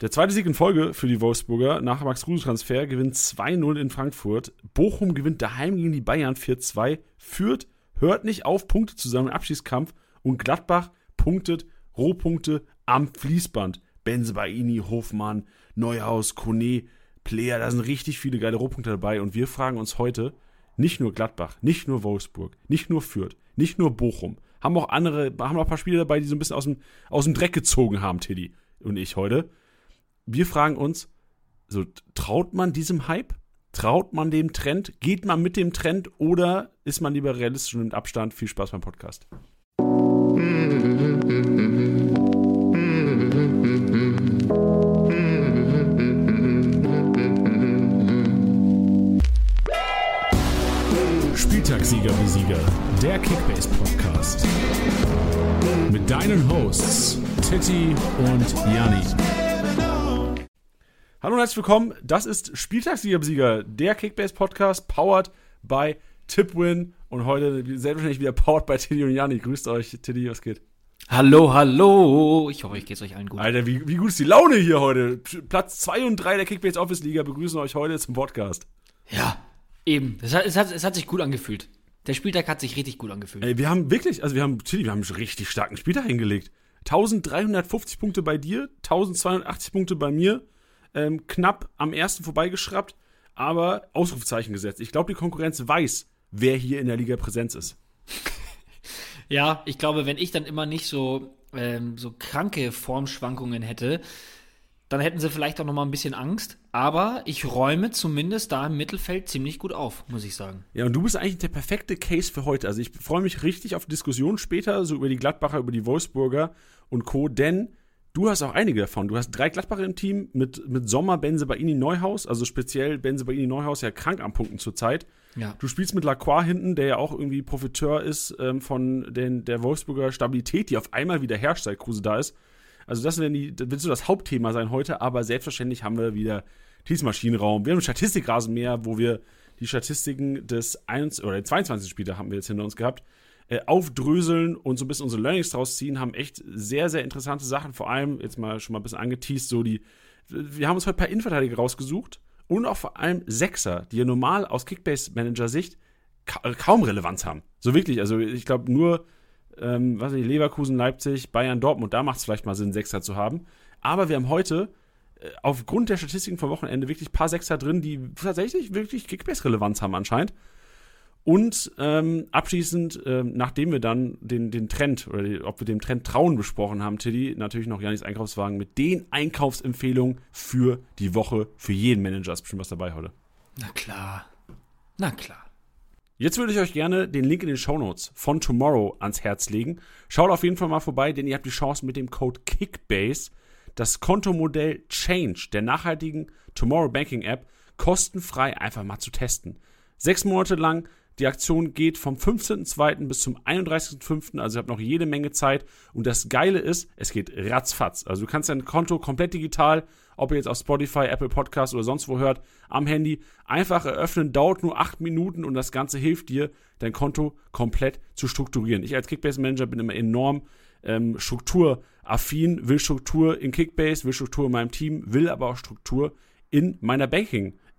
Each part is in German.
Der zweite Sieg in Folge für die Wolfsburger nach Max-Kruse-Transfer gewinnt 2-0 in Frankfurt. Bochum gewinnt daheim gegen die Bayern 4-2. Führt, hört nicht auf, Punkte zusammen im Abschießkampf. Und Gladbach punktet Rohpunkte am Fließband. Benzebaini, Hofmann, Neuhaus, Kone, Player, da sind richtig viele geile Rohpunkte dabei. Und wir fragen uns heute, nicht nur Gladbach, nicht nur Wolfsburg, nicht nur Fürth, nicht nur Bochum, haben auch andere, haben auch ein paar Spiele dabei, die so ein bisschen aus dem, aus dem Dreck gezogen haben, Tiddy und ich heute. Wir fragen uns, so, traut man diesem Hype? Traut man dem Trend? Geht man mit dem Trend oder ist man lieber realistisch und nimmt Abstand? Viel Spaß beim Podcast. Spieltagssieger wie Sieger, der Kickbase Podcast. Mit deinen Hosts Titti und Janni. Hallo und herzlich willkommen. Das ist Spieltagssieger der Kickbase Podcast, powered by Tipwin. Und heute selbstverständlich wieder powered by Tiddy und Janni. Grüßt euch, Tiddy, was geht? Hallo, hallo. Ich hoffe, ich geht's euch allen gut. Alter, wie, wie gut ist die Laune hier heute? Platz 2 und 3 der Kickbase Office Liga begrüßen euch heute zum Podcast. Ja, eben. Es hat, es hat, es hat sich gut angefühlt. Der Spieltag hat sich richtig gut angefühlt. Ey, wir haben wirklich, also wir haben, Tilly, wir haben einen richtig starken Spieltag hingelegt. 1350 Punkte bei dir, 1280 Punkte bei mir, ähm, knapp am ersten vorbeigeschraubt, aber Ausrufezeichen gesetzt. Ich glaube, die Konkurrenz weiß, wer hier in der Liga Präsenz ist. Ja, ich glaube, wenn ich dann immer nicht so, ähm, so kranke Formschwankungen hätte, dann hätten sie vielleicht auch noch mal ein bisschen Angst. Aber ich räume zumindest da im Mittelfeld ziemlich gut auf, muss ich sagen. Ja, und du bist eigentlich der perfekte Case für heute. Also ich freue mich richtig auf Diskussionen später, so über die Gladbacher, über die Wolfsburger und Co., denn du hast auch einige davon. Du hast drei Gladbacher im Team mit, mit Sommer, Benze Baini, Neuhaus, also speziell Benze Baini, Neuhaus ja krank am Punkten zurzeit. Ja. Du spielst mit Lacroix hinten, der ja auch irgendwie Profiteur ist ähm, von den, der Wolfsburger Stabilität, die auf einmal wieder herrscht, seit Kruse da ist. Also das wird die, das wird so das Hauptthema sein heute, aber selbstverständlich haben wir wieder Maschinenraum. Wir haben einen Statistikrasenmäher, wo wir die Statistiken des 1 oder 22. Spieler haben wir jetzt hinter uns gehabt, äh, aufdröseln und so ein bisschen unsere Learnings draus ziehen, haben echt sehr, sehr interessante Sachen, vor allem jetzt mal schon mal ein bisschen angeteased, so die, wir haben uns heute ein paar Innenverteidiger rausgesucht und auch vor allem Sechser, die ja normal aus Kickbase-Manager-Sicht ka kaum Relevanz haben. So wirklich, also ich glaube nur ähm, was weiß ich, Leverkusen, Leipzig, Bayern, Dortmund, da macht es vielleicht mal Sinn, Sechser zu haben. Aber wir haben heute äh, aufgrund der Statistiken vom Wochenende wirklich ein paar Sechser drin, die tatsächlich wirklich Kickbase-Relevanz haben anscheinend. Und ähm, abschließend, ähm, nachdem wir dann den, den Trend oder die, ob wir dem Trend trauen besprochen haben, Tiddy, natürlich noch Janis Einkaufswagen mit den Einkaufsempfehlungen für die Woche, für jeden Manager. Ist bestimmt was dabei heute. Na klar. Na klar. Jetzt würde ich euch gerne den Link in den Show Notes von Tomorrow ans Herz legen. Schaut auf jeden Fall mal vorbei, denn ihr habt die Chance mit dem Code Kickbase das Kontomodell Change der nachhaltigen Tomorrow Banking App kostenfrei einfach mal zu testen. Sechs Monate lang die Aktion geht vom 15.02. bis zum 31.05. Also ihr habt noch jede Menge Zeit. Und das Geile ist, es geht ratzfatz. Also du kannst dein Konto komplett digital, ob ihr jetzt auf Spotify, Apple Podcast oder sonst wo hört, am Handy einfach eröffnen. Dauert nur acht Minuten und das Ganze hilft dir, dein Konto komplett zu strukturieren. Ich als Kickbase-Manager bin immer enorm ähm, strukturaffin, will Struktur in Kickbase, will Struktur in meinem Team, will aber auch Struktur in meiner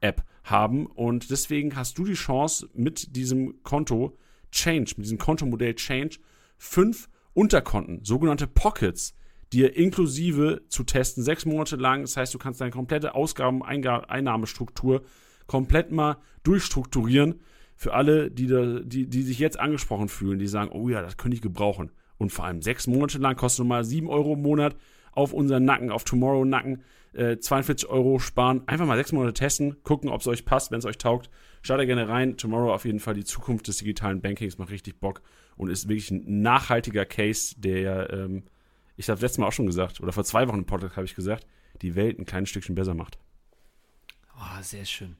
Banking-App haben. Und deswegen hast du die Chance, mit diesem Konto Change, mit diesem Kontomodell Change, fünf Unterkonten, sogenannte Pockets, dir inklusive zu testen, sechs Monate lang. Das heißt, du kannst deine komplette Ausgaben-Einnahmestruktur komplett mal durchstrukturieren. Für alle, die, da, die, die sich jetzt angesprochen fühlen, die sagen, oh ja, das könnte ich gebrauchen. Und vor allem sechs Monate lang kostet mal sieben Euro im Monat auf unseren Nacken, auf Tomorrow Nacken äh, 42 Euro sparen. Einfach mal sechs Monate testen, gucken, ob es euch passt, wenn es euch taugt. Schaut da gerne rein. Tomorrow auf jeden Fall die Zukunft des digitalen Bankings macht richtig Bock und ist wirklich ein nachhaltiger Case, der, ähm, ich habe letztes Mal auch schon gesagt, oder vor zwei Wochen im Podcast habe ich gesagt, die Welt ein kleines Stückchen besser macht. Oh, sehr schön.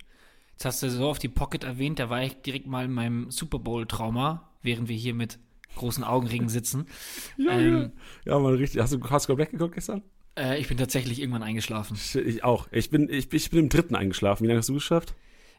Jetzt hast du so auf die Pocket erwähnt, da war ich direkt mal in meinem Super Bowl-Trauma, während wir hier mit großen Augenringen sitzen. ja, ähm, ja. ja, mal richtig. Hast du Hardcore Black geguckt gestern? Äh, ich bin tatsächlich irgendwann eingeschlafen. Ich auch. Ich bin, ich, ich bin im dritten eingeschlafen. Wie lange hast du geschafft?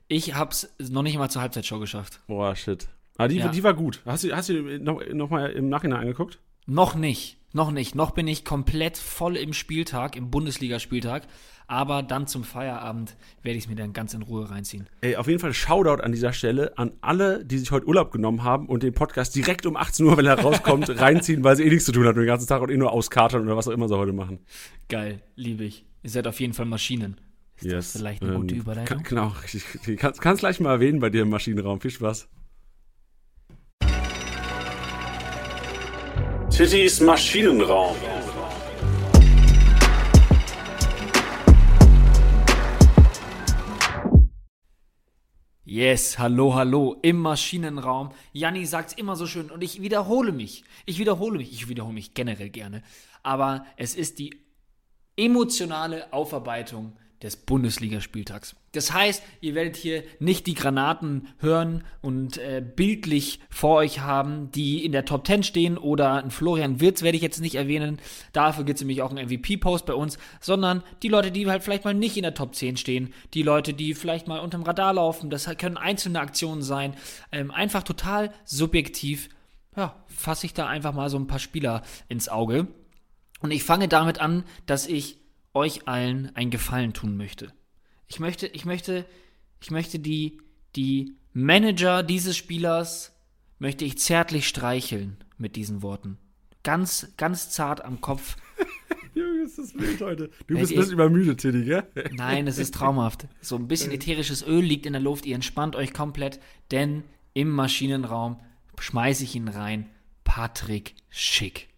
Ich hab's noch nicht mal zur Halbzeitshow geschafft. Boah, shit. Ah, die, ja. die war gut. Hast du, hast du noch, noch mal im Nachhinein angeguckt? Noch nicht. Noch nicht. Noch bin ich komplett voll im Spieltag, im Bundesligaspieltag. Aber dann zum Feierabend werde ich es mir dann ganz in Ruhe reinziehen. Ey, auf jeden Fall Shoutout an dieser Stelle an alle, die sich heute Urlaub genommen haben und den Podcast direkt um 18 Uhr, wenn er rauskommt, reinziehen, weil sie eh nichts zu tun hatten den ganzen Tag und eh nur auskatern oder was auch immer sie heute machen. Geil, liebe ich. Ihr seid auf jeden Fall Maschinen. Ist yes. das vielleicht eine gute Ähm, Überleitung? Kann, genau, richtig. Kannst, kannst gleich mal erwähnen bei dir im Maschinenraum. Viel Spaß. Tittys Maschinenraum. Yes, hallo, hallo, im Maschinenraum. Janni sagt's immer so schön und ich wiederhole mich. Ich wiederhole mich, ich wiederhole mich generell gerne. Aber es ist die emotionale Aufarbeitung des Bundesligaspieltags. Das heißt, ihr werdet hier nicht die Granaten hören und äh, bildlich vor euch haben, die in der Top 10 stehen oder ein Florian Wirz werde ich jetzt nicht erwähnen. Dafür gibt es nämlich auch einen MVP-Post bei uns, sondern die Leute, die halt vielleicht mal nicht in der Top 10 stehen, die Leute, die vielleicht mal unterm Radar laufen, das können einzelne Aktionen sein, ähm, einfach total subjektiv, ja, fasse ich da einfach mal so ein paar Spieler ins Auge. Und ich fange damit an, dass ich euch allen einen Gefallen tun möchte. Ich möchte, ich möchte, ich möchte die, die Manager dieses Spielers möchte ich zärtlich streicheln mit diesen Worten. Ganz, ganz zart am Kopf. Junge, ist das wild heute. Du bist ein bisschen übermüdet, Tiddy, gell? Nein, es ist traumhaft. So ein bisschen ätherisches Öl liegt in der Luft. Ihr entspannt euch komplett, denn im Maschinenraum schmeiße ich ihn rein. Patrick Schick.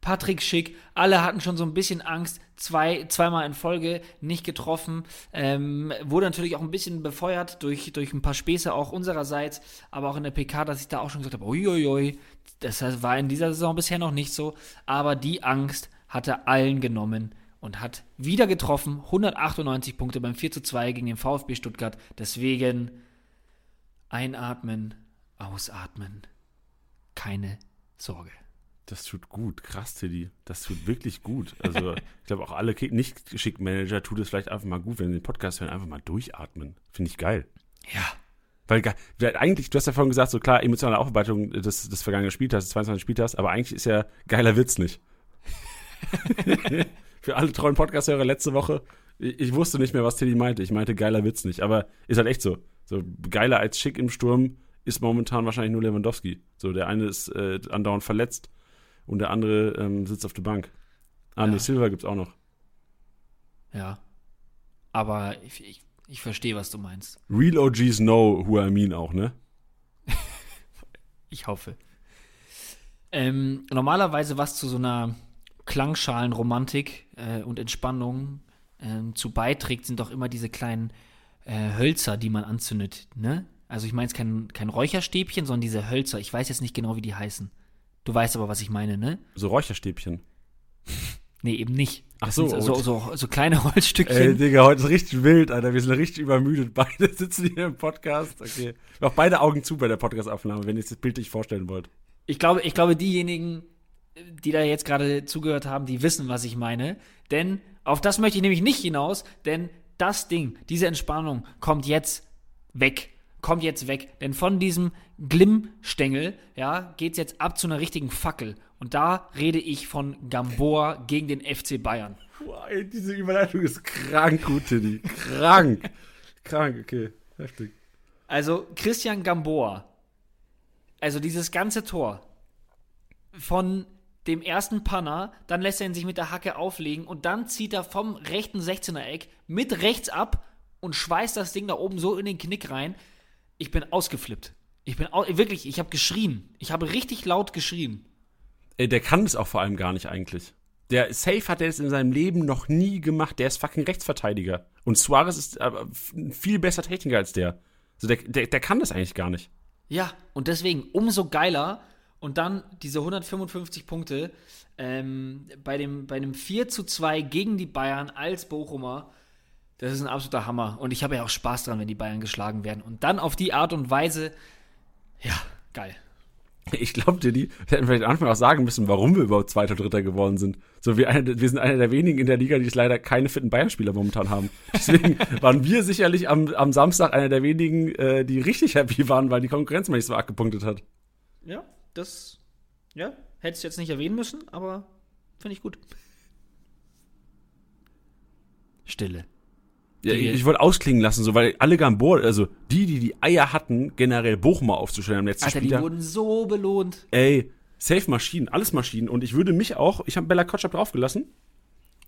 Patrick Schick, alle hatten schon so ein bisschen Angst, zwei, zweimal in Folge nicht getroffen, ähm, wurde natürlich auch ein bisschen befeuert durch, durch ein paar Späße auch unsererseits, aber auch in der PK, dass ich da auch schon gesagt habe, uiuiui, das war in dieser Saison bisher noch nicht so, aber die Angst hat er allen genommen und hat wieder getroffen, 198 Punkte beim 4 zu 2 gegen den VfB Stuttgart, deswegen einatmen, ausatmen, keine Sorge. Das tut gut. Krass, Tiddy. Das tut wirklich gut. Also, ich glaube, auch alle Kick- Nicht-Schick-Manager tut es vielleicht einfach mal gut, wenn sie den Podcast hören, einfach mal durchatmen. Finde ich geil. Ja, Weil weil eigentlich, du hast ja vorhin gesagt, so klar, emotionale Aufarbeitung des, des vergangenen Spieltags, des 22. Spieltags, aber eigentlich ist ja geiler Witz nicht. Für alle treuen Podcast-Hörer letzte Woche, ich, ich wusste nicht mehr, was Tiddy meinte. Ich meinte geiler Witz nicht, aber ist halt echt so. So geiler als Schick im Sturm ist momentan wahrscheinlich nur Lewandowski. So, der eine ist äh, andauernd verletzt und der andere ähm, sitzt auf der Bank. Ah, nee, Ja. Silva gibt's auch noch. Ja. Aber ich, ich, ich verstehe, was du meinst. Real OGs know who I mean auch, ne? Ich hoffe. Ähm, normalerweise, was zu so einer Klangschalenromantik äh, und Entspannung ähm, zu beiträgt, sind doch immer diese kleinen äh, Hölzer, die man anzündet, ne? Also ich meine jetzt kein, kein Räucherstäbchen, sondern diese Hölzer. Ich weiß jetzt nicht genau, wie die heißen. Du weißt aber, was ich meine, ne? So Räucherstäbchen. Nee, eben nicht. Ach so, so, so, so kleine Ey, Holzstückchen. Digga, heute ist richtig wild, Alter. Wir sind richtig übermüdet. Beide sitzen hier im Podcast. Okay. Noch beide Augen zu bei der Podcastaufnahme, wenn ihr das bildlich vorstellen wollt. Ich glaube, ich glaube, diejenigen, die da jetzt gerade zugehört haben, die wissen, was ich meine. Denn auf das möchte ich nämlich nicht hinaus, denn das Ding, diese Entspannung kommt jetzt weg. Kommt jetzt weg. Denn von diesem Glimmstängel, ja, geht's jetzt ab zu einer richtigen Fackel. Und da rede ich von Gamboa gegen den FC Bayern. Boah, ey, diese Überleitung ist krank gut, Tiddy. Krank. krank, okay. Heftig. Also Christian Gamboa, also dieses ganze Tor von dem ersten Panner, dann lässt er ihn sich mit der Hacke auflegen und dann zieht er vom rechten 16er Eck mit rechts ab und schweißt das Ding da oben so in den Knick rein. Ich bin ausgeflippt. Ich bin au wirklich, ich habe geschrien. Ich habe richtig laut geschrien. Ey, der kann das auch vor allem gar nicht eigentlich. Der Safe hat er das in seinem Leben noch nie gemacht. Der ist fucking Rechtsverteidiger. Und Suarez ist ein viel besser Techniker als der. Also der, der, der kann das eigentlich gar nicht. Ja, und deswegen umso geiler. Und dann diese 155 Punkte ähm, bei, dem, bei dem 4 zu 2 gegen die Bayern als Bochumer. Das ist ein absoluter Hammer. Und ich habe ja auch Spaß dran, wenn die Bayern geschlagen werden. Und dann auf die Art und Weise, ja, geil. Ich glaube dir, die wir hätten vielleicht am Anfang auch sagen müssen, warum wir überhaupt Zweiter, Dritter geworden sind. So, wir, wir sind einer der wenigen in der Liga, die es leider keine fitten Bayern-Spieler momentan haben. Deswegen waren wir sicherlich am, am Samstag einer der wenigen, äh, die richtig happy waren, weil die Konkurrenz mal nicht so abgepunktet hat. Ja, das, ja, Hättest du jetzt nicht erwähnen müssen, aber finde ich gut. Stille. Ja, Die- ich ich wollte ausklingen lassen, so, weil alle Gamboa, also die, die die Eier hatten, generell Bochumer aufzustellen am letzten Alter, die Spieltag. wurden so belohnt. Ey, safe Maschinen, alles Maschinen. Und ich würde mich auch, ich habe Bella Kotschap draufgelassen.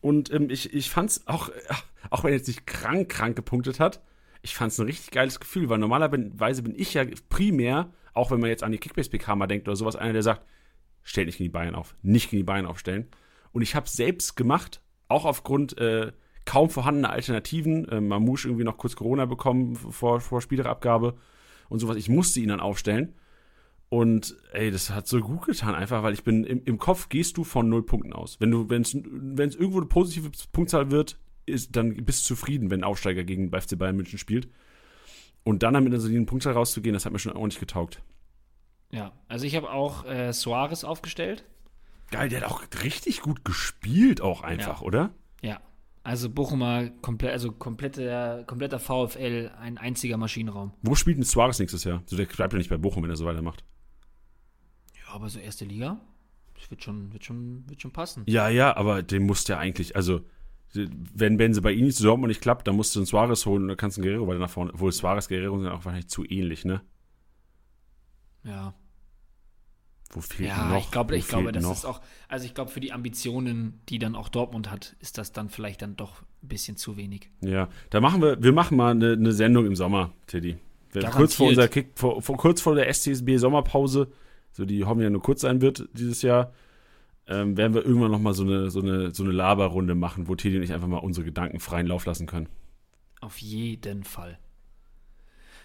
Und ähm, ich, ich fand's auch, äh, auch wenn er jetzt nicht krank, krank gepunktet hat, ich fand's ein richtig geiles Gefühl, weil normalerweise bin ich ja primär, auch wenn man jetzt an die Kickbase-PK mal denkt oder sowas, einer, der sagt, stell nicht gegen die Bayern auf, nicht gegen die Bayern aufstellen. Und ich habe selbst gemacht, auch aufgrund äh, kaum vorhandener Alternativen. Äh, Mamouche irgendwie noch kurz Corona bekommen vor, vor Spielerabgabe und sowas. Ich musste ihn dann aufstellen. Und ey, das hat so gut getan, einfach, weil ich bin im, im Kopf gehst du von null Punkten aus. Wenn du, wenn es irgendwo eine positive Punktzahl wird, ist, dann bist du zufrieden, wenn ein Aufsteiger gegen den FC Bayern München spielt. Und dann mit einer soliden Punktzahl rauszugehen, das hat mir schon ordentlich getaugt. Ja, also ich habe auch äh, Suarez aufgestellt. Geil, der hat auch richtig gut gespielt, auch einfach, Ja. oder? Ja. Also Bochumer, komplett, also kompletter, kompletter VfL, ein einziger Maschinenraum. Wo spielt denn Suarez nächstes Jahr? So, der bleibt ja nicht bei Bochum, wenn er so weitermacht. Ja, aber so erste Liga, das wird schon, wird schon, wird schon passen. Ja, ja, aber den musst du ja eigentlich, also, wenn, sie bei ihnen zu Dortmund nicht klappt, dann musst du einen Suarez holen und dann kannst du einen Guerrero weiter nach vorne. Obwohl Suarez, Guerrero sind auch wahrscheinlich zu ähnlich, ne? Ja. Wo fehlt Ja, noch? ich glaube, ich glaube, das noch? ist auch, also ich glaube, für die Ambitionen, die dann auch Dortmund hat, ist das dann vielleicht dann doch ein bisschen zu wenig. Ja, da machen wir, wir machen mal eine, eine Sendung im Sommer, Teddy. Kurz vor unserer Kick, vor, vor, kurz vor der STSB Sommerpause, so die hoffen ja nur kurz sein wird dieses Jahr, ähm, werden wir irgendwann nochmal so eine, so eine, so eine Laberrunde machen, wo Teddy und ich einfach mal unsere Gedanken freien Lauf lassen können. Auf jeden Fall.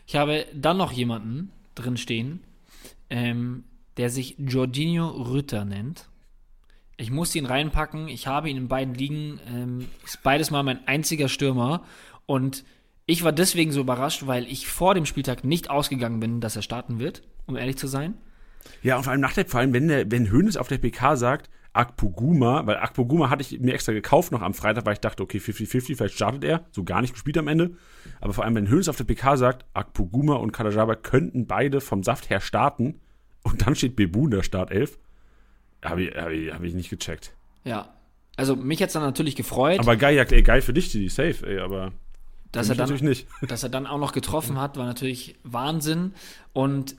Ich habe dann noch jemanden drin stehen, ähm, der sich Jorginho Rütter nennt. Ich muss ihn reinpacken. Ich habe ihn in beiden Ligen. Ähm, ist beides mal mein einziger Stürmer. Und ich war deswegen so überrascht, weil ich vor dem Spieltag nicht ausgegangen bin, dass er starten wird, um ehrlich zu sein. Ja, und vor allem nach der, vor allem, wenn der, wenn Hönes auf der PK sagt, Akpoguma, weil Akpoguma hatte ich mir extra gekauft noch am Freitag, weil ich dachte, okay, 50-50, vielleicht startet er, so gar nicht gespielt am Ende. Aber vor allem, wenn Hönes auf der PK sagt, Akpoguma und Kadajaba könnten beide vom Saft her starten und dann steht Bebu in der Startelf, habe ich, hab ich, hab ich nicht gecheckt. Ja. Also mich hat es dann natürlich gefreut, Aber geil, ey, geil für dich, die safe, ey, aber dass er dann nicht. dass er dann auch noch getroffen hat, war natürlich Wahnsinn. Und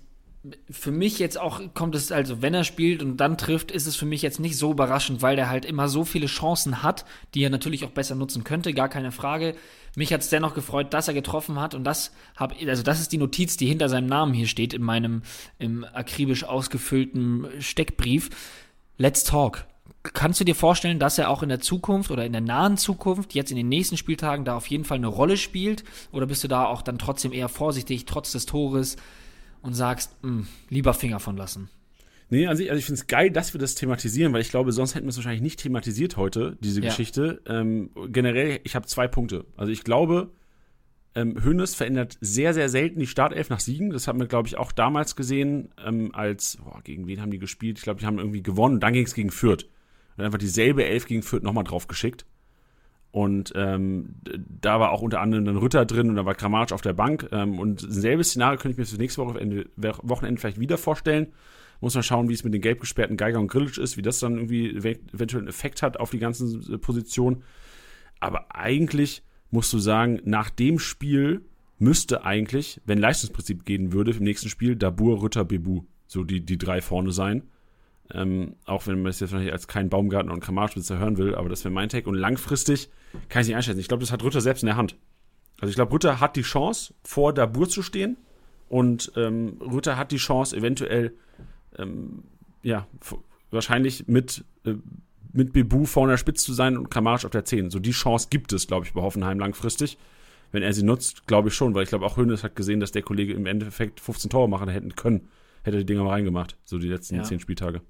für mich jetzt auch kommt es, also wenn er spielt und dann trifft, ist es für mich jetzt nicht so überraschend, weil der halt immer so viele Chancen hat, die er natürlich auch besser nutzen könnte, gar keine Frage. Mich hat es dennoch gefreut, dass er getroffen hat und das hab, also das ist die Notiz, die hinter seinem Namen hier steht in meinem im akribisch ausgefüllten Steckbrief. Let's talk. Kannst du dir vorstellen, dass er auch in der Zukunft oder in der nahen Zukunft, jetzt in den nächsten Spieltagen, da auf jeden Fall eine Rolle spielt? Oder bist du da auch dann trotzdem eher vorsichtig, trotz des Tores und sagst, "Hm, lieber Finger von lassen? Nee, also ich, also ich finde es geil, dass wir das thematisieren, weil ich glaube, sonst hätten wir es wahrscheinlich nicht thematisiert heute, diese Ja. Geschichte. Ähm, generell, ich habe zwei Punkte. Also ich glaube, ähm, Hönes verändert sehr, sehr selten die Startelf nach Siegen. Das haben wir, glaube ich, auch damals gesehen, ähm, als, boah, gegen wen haben die gespielt? Ich glaube, die haben irgendwie gewonnen. Dann ging es gegen Fürth. Und einfach dieselbe Elf gegen Fürth nochmal drauf geschickt. Und ähm, da war auch unter anderem dann Rütter drin und da war Kramaric auf der Bank. Ähm, und selbes Szenario könnte ich mir für nächste Wochenende, Wochenende vielleicht wieder vorstellen. Muss man schauen, wie es mit den gelb gesperrten Geiger und Grillitsch ist, wie das dann irgendwie ev- eventuell einen Effekt hat auf die ganzen äh, Positionen. Aber eigentlich musst du sagen, nach dem Spiel müsste eigentlich, wenn Leistungsprinzip gehen würde, im nächsten Spiel Dabur, Rütter, Bebu, so die, die drei vorne sein. Ähm, auch wenn man es jetzt wahrscheinlich als kein Baumgartner und Kramarschwitzer hören will, aber das wäre mein Take. Und langfristig kann ich nicht einschätzen. Ich glaube, das hat Rütter selbst in der Hand. Also ich glaube, Rütter hat die Chance, vor Dabur zu stehen. Und ähm, Rütter hat die Chance, eventuell, ähm, ja, wahrscheinlich mit, äh, mit Bebu vorne der Spitze zu sein und Kramaric auf der 10. So die Chance gibt es, glaube ich, bei Hoffenheim langfristig. Wenn er sie nutzt, glaube ich schon, weil ich glaube, auch Hönes hat gesehen, dass der Kollege im Endeffekt 15 Tore machen hätten können. Hätte die Dinger mal reingemacht, so die letzten Ja. 10 Spieltage.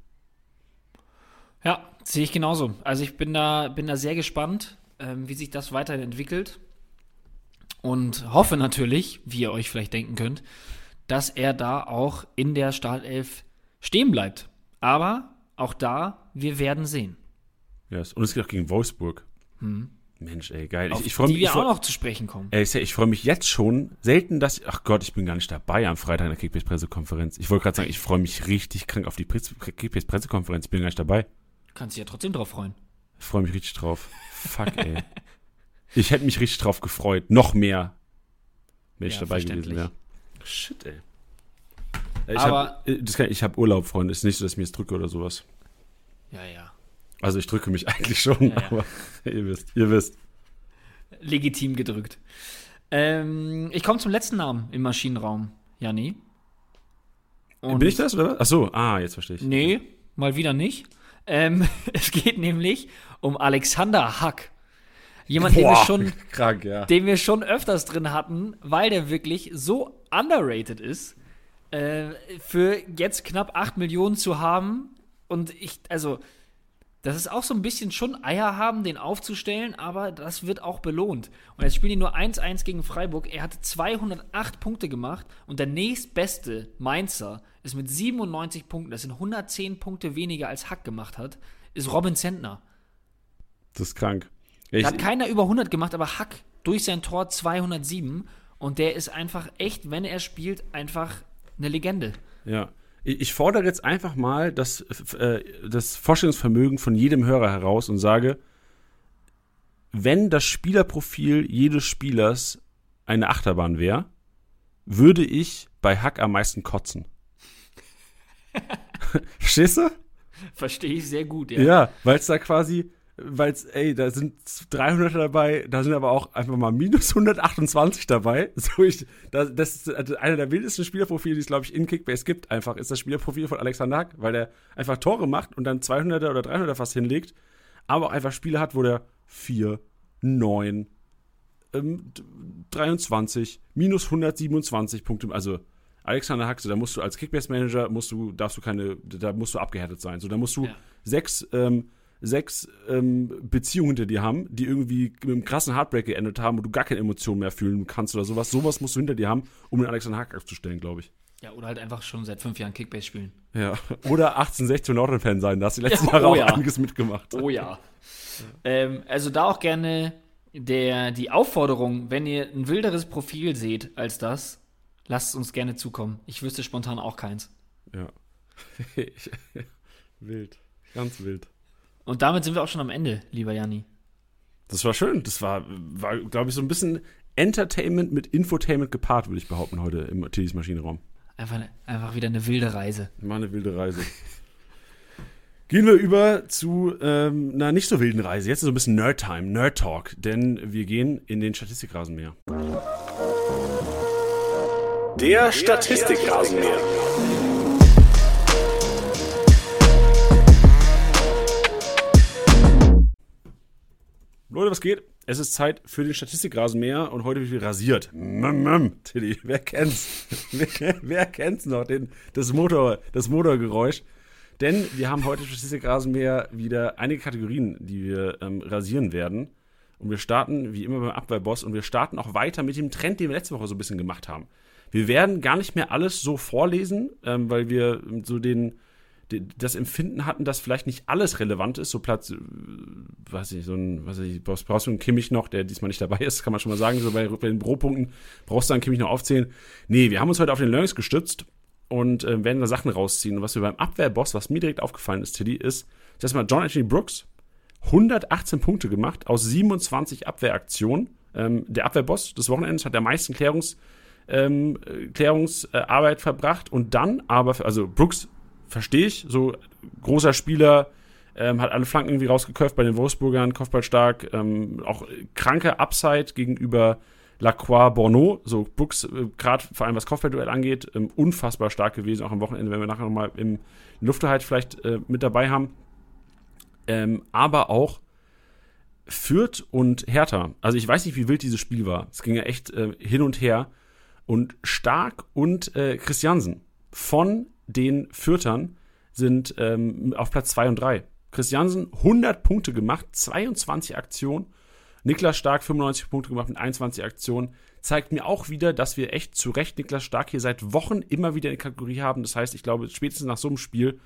Ja, sehe ich genauso. Also ich bin da, bin da sehr gespannt, ähm, wie sich das weiterhin entwickelt. Und hoffe natürlich, wie ihr euch vielleicht denken könnt, dass er da auch in der Startelf stehen bleibt. Aber auch da, wir werden sehen. Yes. Und es geht auch gegen Wolfsburg. Mensch, ey, geil. Auf Ich, ich freue die mich, wir ich freu, auch noch zu sprechen kommen. ey, ich freue mich jetzt schon. Selten, dass, ach Gott, ich bin gar nicht dabei am Freitag in der Kickbase-Pressekonferenz. Ich wollte gerade sagen, ich freue mich richtig krank auf die Press- Kickbase-Pressekonferenz. Ich bin gar nicht dabei. Kannst dich ja trotzdem drauf freuen. Ich freue mich richtig drauf. Fuck, ey. Ich hätte mich richtig drauf gefreut. Noch mehr, wenn ich Ja, dabei gewesen wäre. Shit, ey. Ich Aber- habe ich hab Urlaub, Freunde. Ist nicht so, dass ich mir jetzt drücke oder sowas. Ja, ja. Also ich drücke mich eigentlich schon, Ja, ja. aber ihr wisst, ihr wisst. Legitim gedrückt. Ähm, ich komme zum letzten Namen im Maschinenraum, Janni. Und Bin ich das, oder? Ach so, ah, jetzt verstehe ich. Nee, mal wieder nicht. Ähm, es geht nämlich um Alexander Hack. Jemand, den wir, schon, krank, ja. den wir schon öfters drin hatten, weil der wirklich so underrated ist, äh, für jetzt knapp 8 Millionen zu haben. Und ich, also, das ist auch so ein bisschen schon Eier haben, den aufzustellen, aber das wird auch belohnt. Und jetzt spielen die nur 1-1 gegen Freiburg. Er hat 208 Punkte gemacht und der nächstbeste Mainzer ist mit 97 Punkten, das sind 110 Punkte weniger als Hack gemacht hat, ist Robin Zentner. Das ist krank. Ich, Da hat keiner über 100 gemacht, aber Hack durch sein Tor 207 und der ist einfach echt, wenn er spielt, einfach eine Legende. ja. Ich, fordere jetzt einfach mal das, äh, das Vorstellungsvermögen von jedem Hörer heraus und sage, wenn das Spielerprofil jedes Spielers eine Achterbahn wäre, würde ich bei Hack am meisten kotzen. Verstehst du? Verstehe ich sehr gut, Ja, weil es da quasi, weil es, ey, da sind 300 dabei, da sind aber auch einfach mal minus 128 dabei. So ich, das, das ist also einer der wildesten Spielerprofile, die es, glaube ich, in Kickbase gibt, einfach, ist das Spielerprofil von Alexander Hack, weil der einfach Tore macht und dann 200er oder 300er fast hinlegt, aber auch einfach Spiele hat, wo der 4, 9, ähm, 23, minus 127 Punkte, also Alexander Hack, so, da musst du als Kickbase-Manager, musst du, darfst du keine, da musst du abgehärtet sein. So, da musst du Ja. sechs, ähm, sechs ähm, Beziehungen hinter dir haben, die irgendwie mit einem krassen Heartbreak geendet haben, wo du gar keine Emotionen mehr fühlen kannst oder sowas. Sowas musst du hinter dir haben, um den Alexander Hack aufzustellen, glaube ich. Ja, oder halt einfach schon seit fünf Jahren Kickbase spielen. Ja. Oder 1816 Nordrhein-Fan sein, da hast du die letzten Ja, Jahre oh auch ja. einiges mitgemacht. Oh ja. ähm, also da auch gerne der, die Aufforderung, wenn ihr ein wilderes Profil seht als das, lasst es uns gerne zukommen. Ich wüsste spontan auch keins. Ja. wild. Ganz wild. Und damit sind wir auch schon am Ende, lieber Janni. Das war schön. Das war, war glaube ich, so ein bisschen Entertainment mit Infotainment gepaart, würde ich behaupten, heute im Tillys Maschinenraum. Einfach, einfach wieder eine wilde Reise. War eine wilde Reise. Gehen wir über zu ähm, einer nicht so wilden Reise. Jetzt ist so ein bisschen Nerd-Time, Nerd-Talk, denn wir gehen in den Statistikrasenmäher. Der Statistikrasenmäher. Leute, was geht? Es ist Zeit für den Statistikrasenmäher und heute wird rasiert. Mmm, mmm, Tilly, wer kennt's? wer, wer kennt's noch? Den, das, Motor, das Motorgeräusch. Denn wir haben heute Statistikrasenmäher wieder einige Kategorien, die wir ähm, rasieren werden. Und wir starten wie immer beim Abwehrboss und wir starten auch weiter mit dem Trend, den wir letzte Woche so ein bisschen gemacht haben. Wir werden gar nicht mehr alles so vorlesen, ähm, weil wir so den, den, das Empfinden hatten, dass vielleicht nicht alles relevant ist. So Platz, äh, weiß ich, so ein, weiß ich, brauchst, brauchst du einen Kimmich noch, der diesmal nicht dabei ist, kann man schon mal sagen. So bei, bei den Pro-Punkten brauchst du einen Kimmich noch aufzählen. Nee, wir haben uns heute auf den Learnings gestützt und äh, werden da Sachen rausziehen. Und was wir beim Abwehrboss, was mir direkt aufgefallen ist, Tilly, ist, dass mal John Anthony Brooks 118 Punkte gemacht aus 27 Abwehraktionen. Ähm, der Abwehrboss des Wochenendes hat der meisten Klärungs, ähm, äh, Klärungsarbeit verbracht und dann aber, also Brooks verstehe ich, so großer Spieler, ähm, hat alle Flanken irgendwie rausgeköpft bei den Wolfsburgern, Kopfballstark, ähm, auch kranke Upside gegenüber Lacroix Borneau, so Brooks, äh, gerade vor allem was Kopfballduell angeht, ähm, unfassbar stark gewesen, auch am Wochenende, wenn wir nachher nochmal im Lufterhalt vielleicht äh, mit dabei haben. Ähm, aber auch Fürth und Hertha. Also ich weiß nicht, wie wild dieses Spiel war. Es ging ja echt äh, hin und her. Und Stark und äh, Christiansen von den Fürtern sind ähm, auf Platz 2 und 3. Christiansen 100 Punkte gemacht, 22 Aktionen. Niklas Stark 95 Punkte gemacht mit 21 Aktionen. Zeigt mir auch wieder, dass wir echt zu Recht Niklas Stark hier seit Wochen immer wieder in der Kategorie haben. Das heißt, ich glaube, spätestens nach so einem Spiel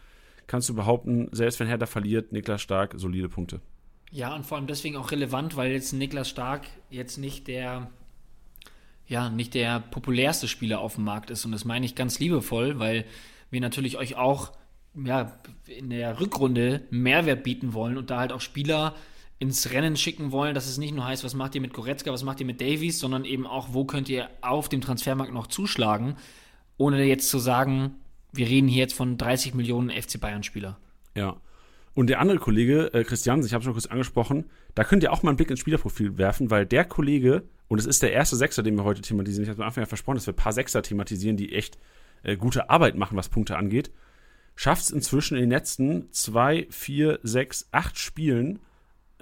kannst du behaupten, selbst wenn Hertha verliert, Niklas Stark solide Punkte. Ja, und vor allem deswegen auch relevant, weil jetzt Niklas Stark jetzt nicht der, ja, nicht der populärste Spieler auf dem Markt ist. Und das meine ich ganz liebevoll, weil wir natürlich euch auch ja, in der Rückrunde Mehrwert bieten wollen und da halt auch Spieler ins Rennen schicken wollen, dass es nicht nur heißt, was macht ihr mit Goretzka, was macht ihr mit Davies, sondern eben auch, wo könnt ihr auf dem Transfermarkt noch zuschlagen, ohne jetzt zu sagen, wir reden hier jetzt von 30 Millionen FC Bayern-Spieler. Ja. Und der andere Kollege, äh, Christian, ich habe schon kurz angesprochen, da könnt ihr auch mal einen Blick ins Spielerprofil werfen, weil der Kollege, und es ist der erste Sechser, den wir heute thematisieren, ich habe am Anfang ja versprochen, dass wir ein paar Sechser thematisieren, die echt äh, gute Arbeit machen, was Punkte angeht, schafft es inzwischen in den letzten zwei, vier, sechs, acht Spielen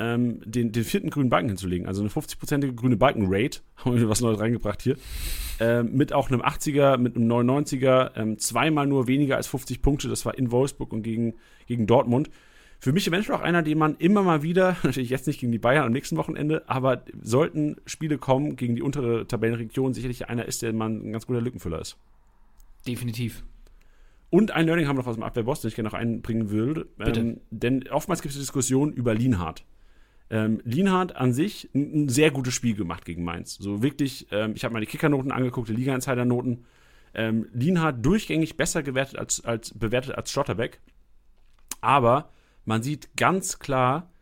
ähm, den, den vierten grünen Balken hinzulegen. Also eine 50-prozentige grüne Balken-Rate, haben wir was Neues reingebracht hier, ähm, mit auch einem 80er, mit einem 99er, ähm, zweimal nur weniger als 50 Punkte, das war in Wolfsburg und gegen, gegen Dortmund. Für mich eventuell auch einer, den man immer mal wieder, natürlich jetzt nicht gegen die Bayern am nächsten Wochenende, aber sollten Spiele kommen gegen die untere Tabellenregion, sicherlich einer ist, der man ein ganz guter Lückenfüller ist. Definitiv. Und ein Learning haben wir noch aus dem Abwehrboss, den ich gerne noch einbringen würde. Ähm, denn oftmals gibt es Diskussionen über Lienhardt. Ähm, Lienhardt an sich ein, ein, sehr gutes Spiel gemacht gegen Mainz. So wirklich, ähm, ich habe mal die Kickernoten angeguckt, die Liga-Insider-Noten. Ähm, Lienhardt durchgängig besser gewertet als, als, bewertet als Schlotterbeck. Aber man sieht ganz klar,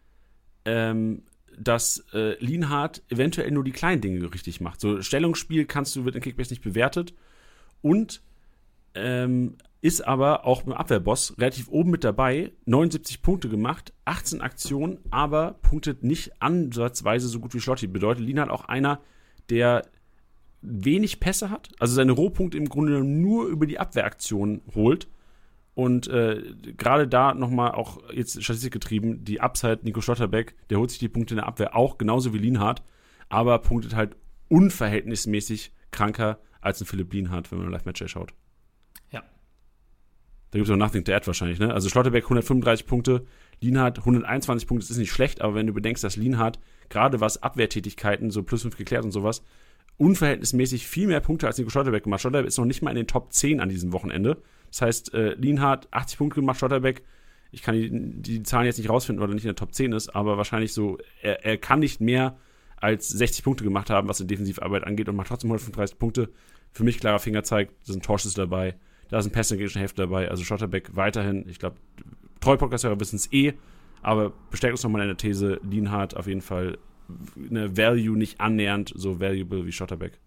ähm, dass äh, Lienhardt eventuell nur die kleinen Dinge richtig macht. So Stellungsspiel kannst du, wird in Kickbase nicht bewertet. Und ähm, ist aber auch im Abwehrboss relativ oben mit dabei. 79 Punkte gemacht, 18 Aktionen, aber punktet nicht ansatzweise so gut wie Schlotti. Bedeutet, Lina hat auch einer, der wenig Pässe hat, also seine Rohpunkte im Grunde nur über die Abwehraktion holt. Und äh, gerade da nochmal auch jetzt Statistik getrieben, die Upside Nico Schlotterbeck, der holt sich die Punkte in der Abwehr auch, genauso wie Lienhardt, aber punktet halt unverhältnismäßig kranker als ein Philipp Lienhardt, wenn man Live-Match schaut. Da gibt es auch Nothing to Add wahrscheinlich, ne? Also Schlotterbeck 135 Punkte, Lienhardt 121 Punkte, das ist nicht schlecht, aber wenn du bedenkst, dass Lienhardt, gerade was Abwehrtätigkeiten, so plus 5 geklärt und sowas, unverhältnismäßig viel mehr Punkte als Nico Schlotterbeck gemacht. Schlotterbeck ist noch nicht mal in den Top 10 an diesem Wochenende. Das heißt, äh, Lienhardt 80 Punkte gemacht, Schlotterbeck, ich kann die, die Zahlen jetzt nicht rausfinden, weil er nicht in der Top 10 ist, aber wahrscheinlich so, er, er kann nicht mehr als 60 Punkte gemacht haben, was die Defensivarbeit angeht und macht trotzdem 135 Punkte. Für mich klarer Fingerzeig, da sind Torschüsse dabei da sind Pässe in Hälfte dabei. Also Schotterbeck weiterhin, ich glaube, treue Podcast-Hörer wissen es eh, aber bestärkt uns nochmal in der These, Lienhardt auf jeden Fall eine Value nicht annähernd so valuable wie Schotterbeck.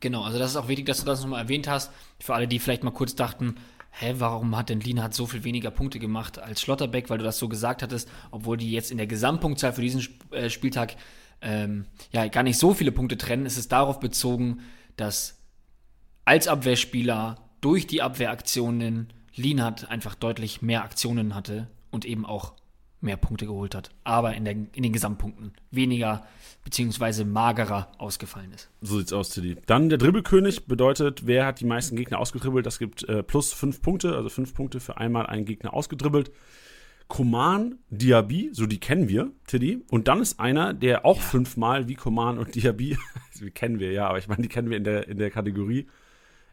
Genau, also das ist auch wichtig, dass du das nochmal erwähnt hast. Für alle, die vielleicht mal kurz dachten, hä, warum hat denn Lienhardt so viel weniger Punkte gemacht als Schlotterbeck, weil du das so gesagt hattest, obwohl die jetzt in der Gesamtpunktzahl für diesen äh, Spieltag ähm, ja gar nicht so viele Punkte trennen, ist es darauf bezogen, dass als Abwehrspieler durch die Abwehraktionen Lienhardt einfach deutlich mehr Aktionen hatte und eben auch mehr Punkte geholt hat, aber in, der, in den Gesamtpunkten weniger beziehungsweise magerer ausgefallen ist. So sieht's aus, Tilly. Dann der Dribbelkönig bedeutet, wer hat die meisten Gegner ausgedribbelt? Das gibt äh, plus fünf Punkte, also fünf Punkte für einmal einen Gegner ausgedribbelt. Koman, Diaby, so die kennen wir, Tilly. Und dann ist einer, der auch ja. fünfmal wie Koman und Diaby, die kennen wir ja, aber ich meine, die kennen wir in der, in der Kategorie,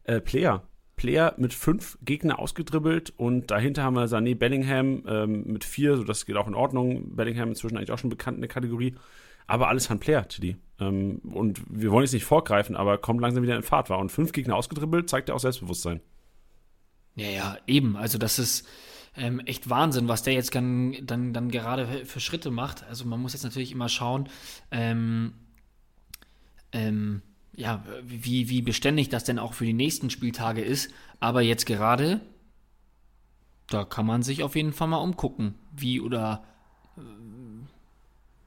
äh, Player. Player mit fünf Gegner ausgedribbelt und dahinter haben wir Sané Bellingham ähm, mit vier, so das geht auch in Ordnung. Bellingham inzwischen eigentlich auch schon bekannt in der Kategorie. Aber alles Handplayer, Tilly. Ähm, und wir wollen jetzt nicht vorgreifen, aber kommt langsam wieder in Fahrt war. Und fünf Gegner ausgedribbelt, zeigt ja auch Selbstbewusstsein. Ja, ja, eben. Also das ist ähm, echt Wahnsinn, was der jetzt dann, dann, dann gerade für Schritte macht. Also man muss jetzt natürlich immer schauen, ähm, ähm, ja, wie, wie beständig das denn auch für die nächsten Spieltage ist. Aber jetzt gerade, da kann man sich auf jeden Fall mal umgucken, wie oder äh,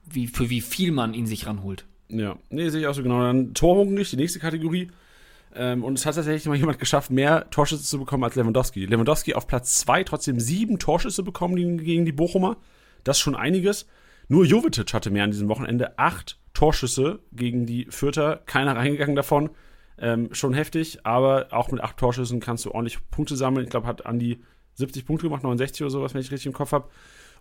wie, für wie viel man ihn sich ranholt. Ja, nee, sehe ich auch so genau. Dann torhungrig, die nächste Kategorie. Ähm, und es hat tatsächlich mal jemand geschafft, mehr Torschüsse zu bekommen als Lewandowski. Lewandowski auf Platz 2, trotzdem sieben Torschüsse bekommen gegen die Bochumer. Das ist schon einiges. Nur Jovetic hatte mehr an diesem Wochenende. Acht Torschüsse gegen die Fürther, keiner reingegangen davon. Ähm, schon heftig, aber auch mit acht Torschüssen kannst du ordentlich Punkte sammeln. Ich glaube, hat Andi 70 Punkte gemacht, 69 oder sowas, wenn ich richtig im Kopf habe.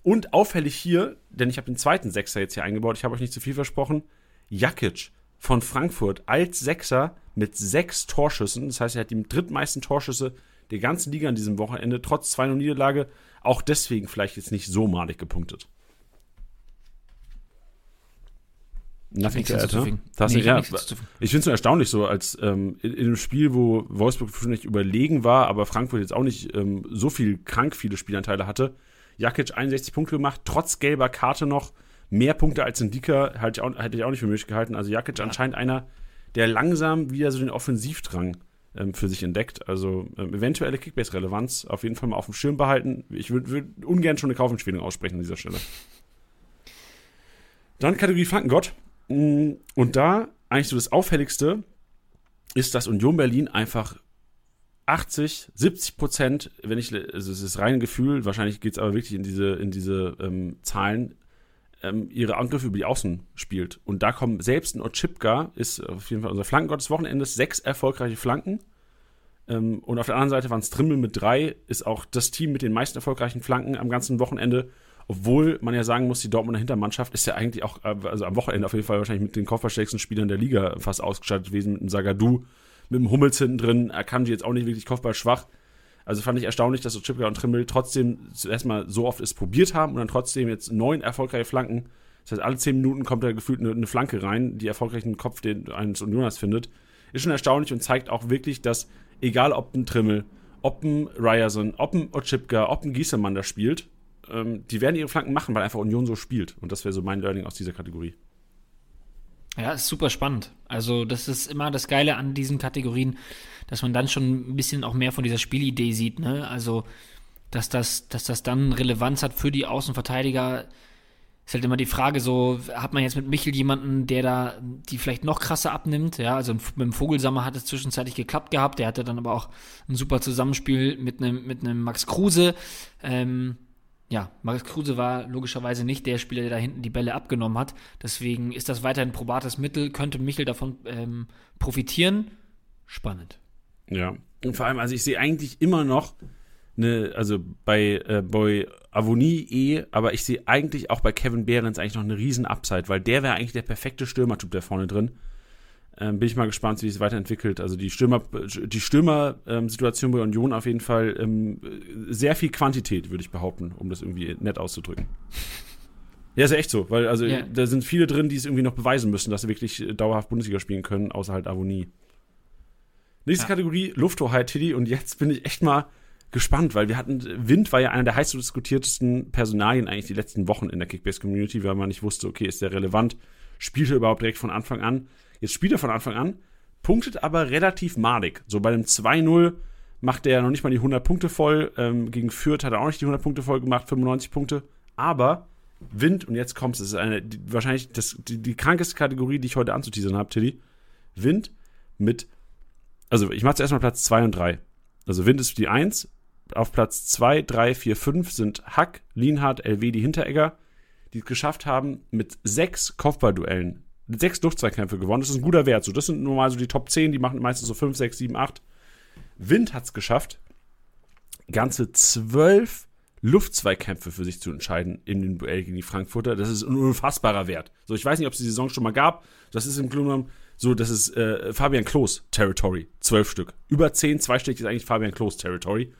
Und auffällig hier, denn ich habe den zweiten Sechser jetzt hier eingebaut, ich habe euch nicht zu viel versprochen, Jakic von Frankfurt als Sechser mit sechs Torschüssen. Das heißt, er hat die drittmeisten Torschüsse der ganzen Liga an diesem Wochenende, trotz 2-0 Niederlage. Auch deswegen vielleicht jetzt nicht so malig gepunktet. Nothing to add, ne? Das nee, ja, ich finde es erstaunlich so, als ähm, in, in, einem Spiel, wo Wolfsburg wahrscheinlich überlegen war, aber Frankfurt jetzt auch nicht ähm, so viel krank viele Spielanteile hatte. Jakic 61 Punkte gemacht, trotz gelber Karte noch mehr Punkte als Indika, hätte ich auch, hätte ich auch nicht für möglich gehalten. Also Jakic ja. anscheinend einer, der langsam wieder so den Offensivdrang ähm, für sich entdeckt. Also ähm, eventuelle Kickbase-Relevanz auf jeden Fall mal auf dem Schirm behalten. Ich würde würd ungern schon eine Kaufempfehlung aussprechen an dieser Stelle. Dann Kategorie Flankengott. Und da eigentlich so das Auffälligste ist, dass Union Berlin einfach 80, 70 Prozent, wenn ich, also es ist rein Gefühl, wahrscheinlich geht es aber wirklich in diese, in diese ähm, Zahlen, ähm, ihre Angriffe über die Außen spielt. Und da kommen selbst ein Otschipka, ist auf jeden Fall unser Flankengott des Wochenendes, sechs erfolgreiche Flanken. Ähm, und auf der anderen Seite waren es Trimmel mit drei, ist auch das Team mit den meisten erfolgreichen Flanken am ganzen Wochenende. Obwohl man ja sagen muss, die Dortmunder Hintermannschaft ist ja eigentlich auch, äh, also am Wochenende auf jeden Fall wahrscheinlich mit den kopfballstärksten Spielern der Liga fast ausgestattet gewesen, mit dem Sagadu, mit dem Hummels hinten drin, er die jetzt auch nicht wirklich kopfballschwach. Also fand ich erstaunlich, dass so Chipka und Trimmel trotzdem zuerst mal so oft es probiert haben und dann trotzdem jetzt neun erfolgreiche Flanken. Das heißt, alle zehn Minuten kommt da gefühlt eine, eine Flanke rein, die erfolgreichen Kopf den eines Unioners findet. Ist schon erstaunlich und zeigt auch wirklich, dass egal ob ein Trimmel, ob ein Ryerson, ob ein Ochipka, ob ein Giesemann da spielt, ähm, die werden ihre Flanken machen, weil einfach Union so spielt. Und das wäre so mein Learning aus dieser Kategorie. Ja, ist super spannend. Also, das ist immer das Geile an diesen Kategorien, dass man dann schon ein bisschen auch mehr von dieser Spielidee sieht. Ne? Also, dass das, dass das dann Relevanz hat für die Außenverteidiger. Ist halt immer die Frage, so, hat man jetzt mit Michel jemanden, der da die vielleicht noch krasser abnimmt? Ja, also mit dem Vogelsammer hat es zwischenzeitlich geklappt gehabt. Der hatte dann aber auch ein super Zusammenspiel mit einem, mit einem Max Kruse. Ähm, ja, Max Kruse war logischerweise nicht der Spieler, der da hinten die Bälle abgenommen hat. Deswegen ist das weiterhin ein probates Mittel. Könnte Michel davon ähm, profitieren? Spannend. Ja, und vor allem, also ich sehe eigentlich immer noch eine, also bei, äh, bei Avonie eh, aber ich sehe eigentlich auch bei Kevin Behrens eigentlich noch eine riesen Upside, weil der wäre eigentlich der perfekte Stürmertyp da vorne drin. Ähm, bin ich mal gespannt, wie es weiterentwickelt. Also die Stürmer, die Stürmer-Situation ähm, bei Union auf jeden Fall ähm, sehr viel Quantität, würde ich behaupten, um das irgendwie nett auszudrücken. Ja, ist ja echt so, weil also yeah. da sind viele drin, die es irgendwie noch beweisen müssen, dass sie wirklich äh, dauerhaft Bundesliga spielen können, außer halt Avonie. Nächste ja. Kategorie, Lufthoheit, Tiddy. Und jetzt bin ich echt mal gespannt, weil wir hatten, Wind war ja einer der heiß diskutiertesten Personalien eigentlich die letzten Wochen in der Kickbase-Community, weil man nicht wusste, okay, ist der relevant, spielt er überhaupt direkt von Anfang an. Jetzt spielt er von Anfang an, punktet aber relativ madig. So bei dem 2-0 macht er noch nicht mal die 100 Punkte voll. Ähm, gegen Fürth hat er auch nicht die 100 Punkte voll gemacht, 95 Punkte. Aber Wind, und jetzt kommt es, ist eine, die, wahrscheinlich das, die, die krankeste Kategorie, die ich heute anzuteasern habe, Tilly. Wind mit, also ich mache zuerst mal Platz 2 und 3. Also Wind ist die 1. Auf Platz 2, 3, 4, 5 sind Hack, Lienhardt, LW, die Hinteregger, die es geschafft haben, mit sechs Kopfballduellen sechs Luftzweikämpfe gewonnen. Das ist ein guter Wert. So, das sind normal so die Top 10, die machen meistens so 5, 6, 7, 8. Wind hat es geschafft, ganze zwölf Luftzweikämpfe für sich zu entscheiden in den Duell gegen die Frankfurter. Das ist ein unfassbarer Wert. So, ich weiß nicht, ob es die Saison schon mal gab. Das ist im Grunde genommen so, das ist äh, Fabian Klos Territory. Zwölf Stück. Über zehn, zweistellig ist eigentlich Fabian Klos Territory.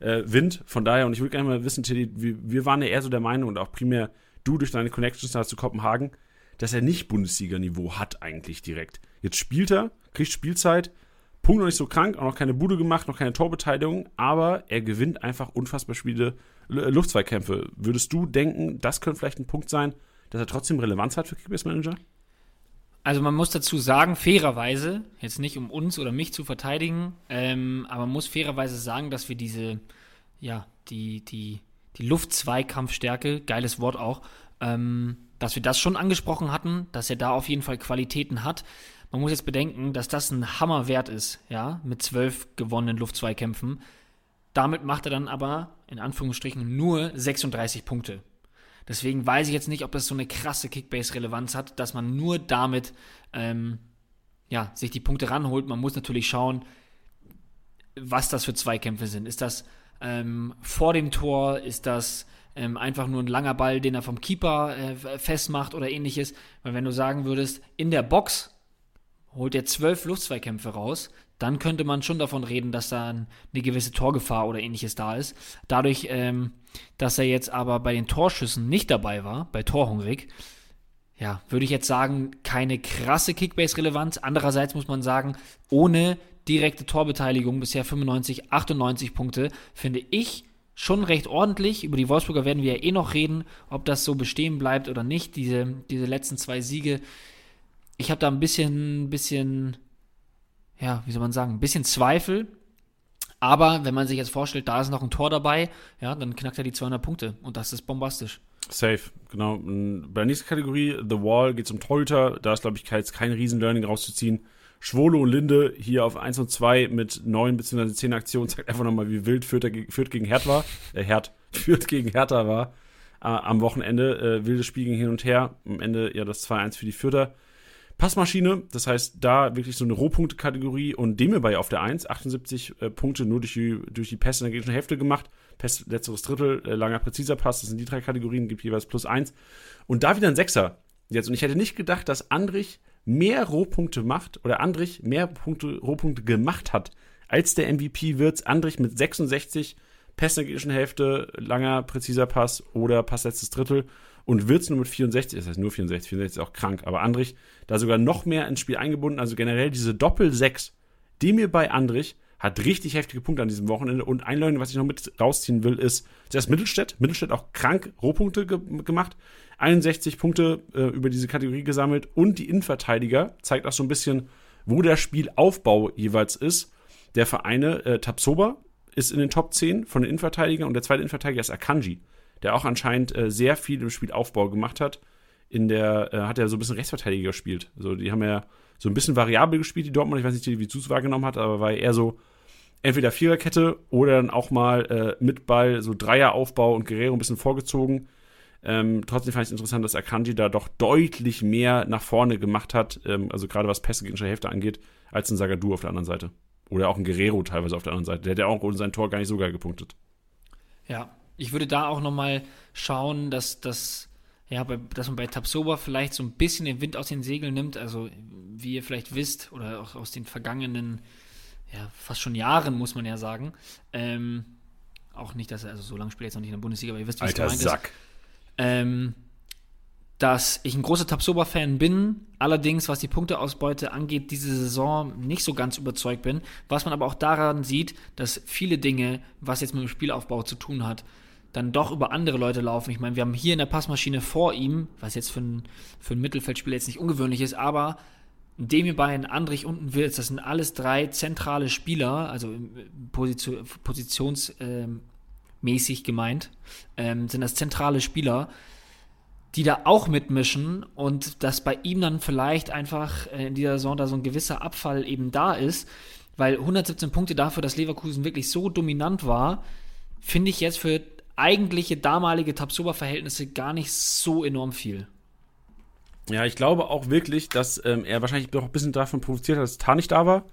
Äh, Wind, von daher, und ich würde gerne mal wissen, Tilly, wir, wir waren ja eher so der Meinung und auch primär du durch deine Connections zu Kopenhagen, dass er nicht Bundesliga-Niveau hat eigentlich direkt. Jetzt spielt er, kriegt Spielzeit, Punkt noch nicht so krank, auch noch keine Bude gemacht, noch keine Torbeteiligung, aber er gewinnt einfach unfassbar Spiele, Luftzweikämpfe. Würdest du denken, das könnte vielleicht ein Punkt sein, dass er trotzdem Relevanz hat für Kickbase Manager? Also man muss dazu sagen, fairerweise, jetzt nicht um uns oder mich zu verteidigen, ähm, aber man muss fairerweise sagen, dass wir diese, ja, die, die, die Luftzweikampfstärke, geiles Wort auch, ähm, dass wir das schon angesprochen hatten, dass er da auf jeden Fall Qualitäten hat. Man muss jetzt bedenken, dass das ein Hammerwert ist, ja, mit zwölf gewonnenen Luftzweikämpfen. Damit macht er dann aber in Anführungsstrichen nur 36 Punkte. Deswegen weiß ich jetzt nicht, ob das so eine krasse Kickbase-Relevanz hat, dass man nur damit ähm, ja, sich die Punkte ranholt. Man muss natürlich schauen, was das für Zweikämpfe sind. Ist das ähm, vor dem Tor? Ist das ähm, einfach nur ein langer Ball, den er vom Keeper äh, festmacht oder ähnliches. Weil wenn du sagen würdest, in der Box holt er zwölf Luftzweikämpfe raus, dann könnte man schon davon reden, dass da eine gewisse Torgefahr oder ähnliches da ist. Dadurch, ähm, dass er jetzt aber bei den Torschüssen nicht dabei war, bei Torhungrig, ja, würde ich jetzt sagen, keine krasse Kickbase-Relevanz. Andererseits muss man sagen, ohne direkte Torbeteiligung, bisher 95, 98 Punkte, finde ich schon recht ordentlich. Über die Wolfsburger werden wir ja eh noch reden, ob das so bestehen bleibt oder nicht, diese, diese letzten zwei Siege. Ich habe da ein bisschen, bisschen, ja, wie soll man sagen, ein bisschen Zweifel. Aber wenn man sich jetzt vorstellt, da ist noch ein Tor dabei, ja, dann knackt er die 200 Punkte und das ist bombastisch. Safe, genau. Bei der nächsten Kategorie, The Wall, geht es um Torhüter. Da ist, glaube ich, jetzt kein Riesen-Learning rauszuziehen. Schwolo und Linde hier auf 1 und 2 mit 9 bzw. 10 Aktionen zeigt einfach nochmal, wie wild Fürth, Fürth gegen Herd war. Äh, Herd, Fürth gegen Hertha war äh, am Wochenende. Äh, wildes Spiel ging hin und her. Am Ende ja das 2-1 für die Fürther. Passmaschine, das heißt, da wirklich so eine Rohpunkte-Kategorie und dem bei auf der 1, 78 äh, Punkte nur durch die, durch die Pässe in der gegnerischen Hälfte gemacht. Pass, letzteres Drittel, äh, langer, präziser Pass, das sind die drei Kategorien, gibt jeweils plus 1. Und da wieder ein Sechser. Jetzt, und ich hätte nicht gedacht, dass Andrich mehr Rohpunkte macht oder Andrich mehr Punkte, Rohpunkte gemacht hat als der MVP wird. Andrich mit 66 Pässe gegnerischen Hälfte, langer, präziser Pass oder Pass letztes Drittel und Wirtz nur mit 64, das heißt nur 64, 64 ist auch krank, aber Andrich da sogar noch mehr ins Spiel eingebunden, also generell diese Doppel-6, die mir bei Andrich hat richtig heftige Punkte an diesem Wochenende und ein Learning, was ich noch mit rausziehen will, ist zuerst Mittelstädt, Mittelstädt auch krank Rohpunkte ge gemacht, 61 Punkte äh, über diese Kategorie gesammelt und die Innenverteidiger zeigt auch so ein bisschen, wo der Spielaufbau jeweils ist. Der Vereine äh, Tapsoba ist in den Top 10 von den Innenverteidigern und der zweite Innenverteidiger ist Akanji der auch anscheinend äh, sehr viel im Spielaufbau gemacht hat. In der äh, hat er so ein bisschen Rechtsverteidiger gespielt. Also die haben ja so ein bisschen variabel gespielt, die Dortmund. Ich weiß nicht, wie Zus wahrgenommen hat, aber war eher so entweder Viererkette oder dann auch mal äh, mit Ball, so Dreieraufbau und Guerrero ein bisschen vorgezogen. Ähm, trotzdem fand ich es interessant, dass Akanji da doch deutlich mehr nach vorne gemacht hat, ähm, also gerade was Pässe gegen die Hälfte angeht, als ein Sagadu auf der anderen Seite. Oder auch ein Guerrero teilweise auf der anderen Seite. Der hat ja auch ohne sein Tor gar nicht so geil gepunktet. Ja, ich würde da auch nochmal schauen, dass, dass, ja, bei, dass man bei Tabsoba vielleicht so ein bisschen den Wind aus den Segeln nimmt. Also, wie ihr vielleicht wisst, oder auch aus den vergangenen, ja, fast schon Jahren, muss man ja sagen. Ähm, auch nicht, dass er, also so lange spielt jetzt noch nicht in der Bundesliga, aber ihr wisst, wie es gemeint Sack. ist. Ähm, dass ich ein großer Tabsoba-Fan bin, allerdings, was die Punkteausbeute angeht, diese Saison nicht so ganz überzeugt bin. Was man aber auch daran sieht, dass viele Dinge, was jetzt mit dem Spielaufbau zu tun hat, dann doch über andere Leute laufen. Ich meine, wir haben hier in der Passmaschine vor ihm, was jetzt für ein, für ein Mittelfeldspieler jetzt nicht ungewöhnlich ist, aber Demir Bayern, Andrich und Wills, das sind alles drei zentrale Spieler, also Position, positionsmäßig ähm, gemeint, ähm, sind das zentrale Spieler, die da auch mitmischen und dass bei ihm dann vielleicht einfach äh, in dieser Saison da so ein gewisser Abfall eben da ist, weil 117 Punkte dafür, dass Leverkusen wirklich so dominant war, finde ich jetzt für eigentliche damalige Tabsoba-Verhältnisse gar nicht so enorm viel. Ja, ich glaube auch wirklich, dass ähm, er wahrscheinlich noch ein bisschen davon provoziert hat, dass Tar nicht da war.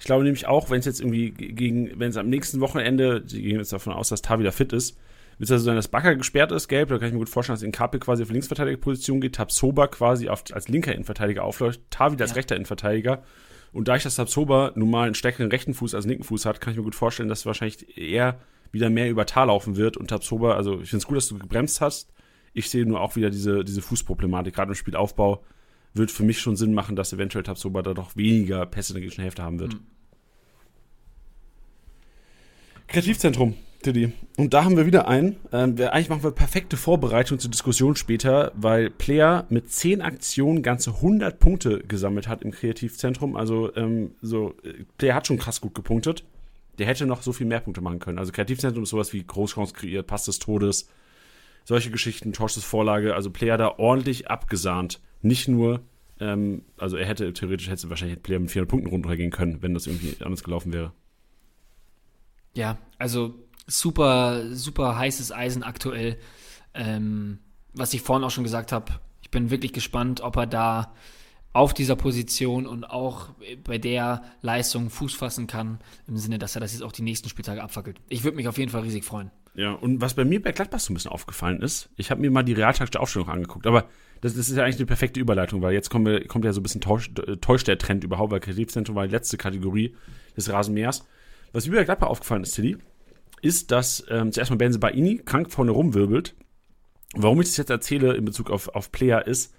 Ich glaube nämlich auch, wenn es jetzt irgendwie gegen, wenn es am nächsten Wochenende, sie gehen jetzt davon aus, dass Tar wieder fit ist, wird es also sein, dass Bakker gesperrt ist, gelb, da kann ich mir gut vorstellen, dass Inkapi quasi auf Linksverteidigerposition geht, Tabsoba quasi auf, als linker Innenverteidiger aufläuft, Tar wieder als ja. rechter Innenverteidiger. Und da ich das Tabsoba nun mal einen stärkeren rechten Fuß als linken Fuß hat, kann ich mir gut vorstellen, dass wahrscheinlich eher wieder mehr über Tal laufen wird und Tabsoba, also ich finde es gut, dass du gebremst hast. Ich sehe nur auch wieder diese, diese Fußproblematik, gerade im Spielaufbau wird für mich schon Sinn machen, dass eventuell Tabsoba da doch weniger Pässe in der gegnerischen Hälfte haben wird. Mhm. Kreativzentrum, Diddy. Und da haben wir wieder einen. Ähm, eigentlich machen wir perfekte Vorbereitung zur Diskussion später, weil Player mit 10 Aktionen ganze 100 Punkte gesammelt hat im Kreativzentrum. Also, ähm, so, äh, Player hat schon krass gut gepunktet der hätte noch so viel mehr Punkte machen können. Also Kreativzentrum ist sowas wie Großchance kreiert, Pass des Todes, solche Geschichten, Torschussvorlage, also Player da ordentlich abgesahnt. Nicht nur, ähm, also er hätte theoretisch hätte wahrscheinlich Player mit 400 Punkten runtergehen können, wenn das irgendwie anders gelaufen wäre. Ja, also super, super heißes Eisen aktuell. Ähm, was ich vorhin auch schon gesagt habe, ich bin wirklich gespannt, ob er da auf dieser Position und auch bei der Leistung Fuß fassen kann, im Sinne, dass er das jetzt auch die nächsten Spieltage abfackelt. Ich würde mich auf jeden Fall riesig freuen. Ja, und was bei mir bei Gladbach so ein bisschen aufgefallen ist, ich habe mir mal die realtaktische Aufstellung angeguckt, aber das, das, ist ja eigentlich eine perfekte Überleitung, weil jetzt kommen wir, kommt ja so ein bisschen äh, täuscht der Trend überhaupt, weil Kreativzentrum war die letzte Kategorie des Rasenmähers. Was mir bei Gladbach aufgefallen ist, Tilly, ist, dass ähm, zuerst mal Benze Baini krank vorne rumwirbelt. Warum ich das jetzt erzähle in Bezug auf, auf Player ist,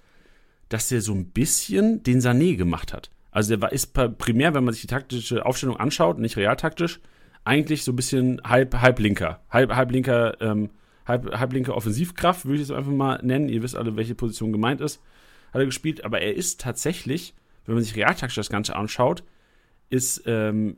dass der so ein bisschen den Sané gemacht hat. Also der war, ist primär, wenn man sich die taktische Aufstellung anschaut, nicht realtaktisch, eigentlich so ein bisschen halb, halb linker. Halb, halb linker, ähm, halb, halb linker Offensivkraft, würde ich es einfach mal nennen. Ihr wisst alle, welche Position gemeint ist. Hat er gespielt, aber er ist tatsächlich, wenn man sich realtaktisch das Ganze anschaut, ist, ähm,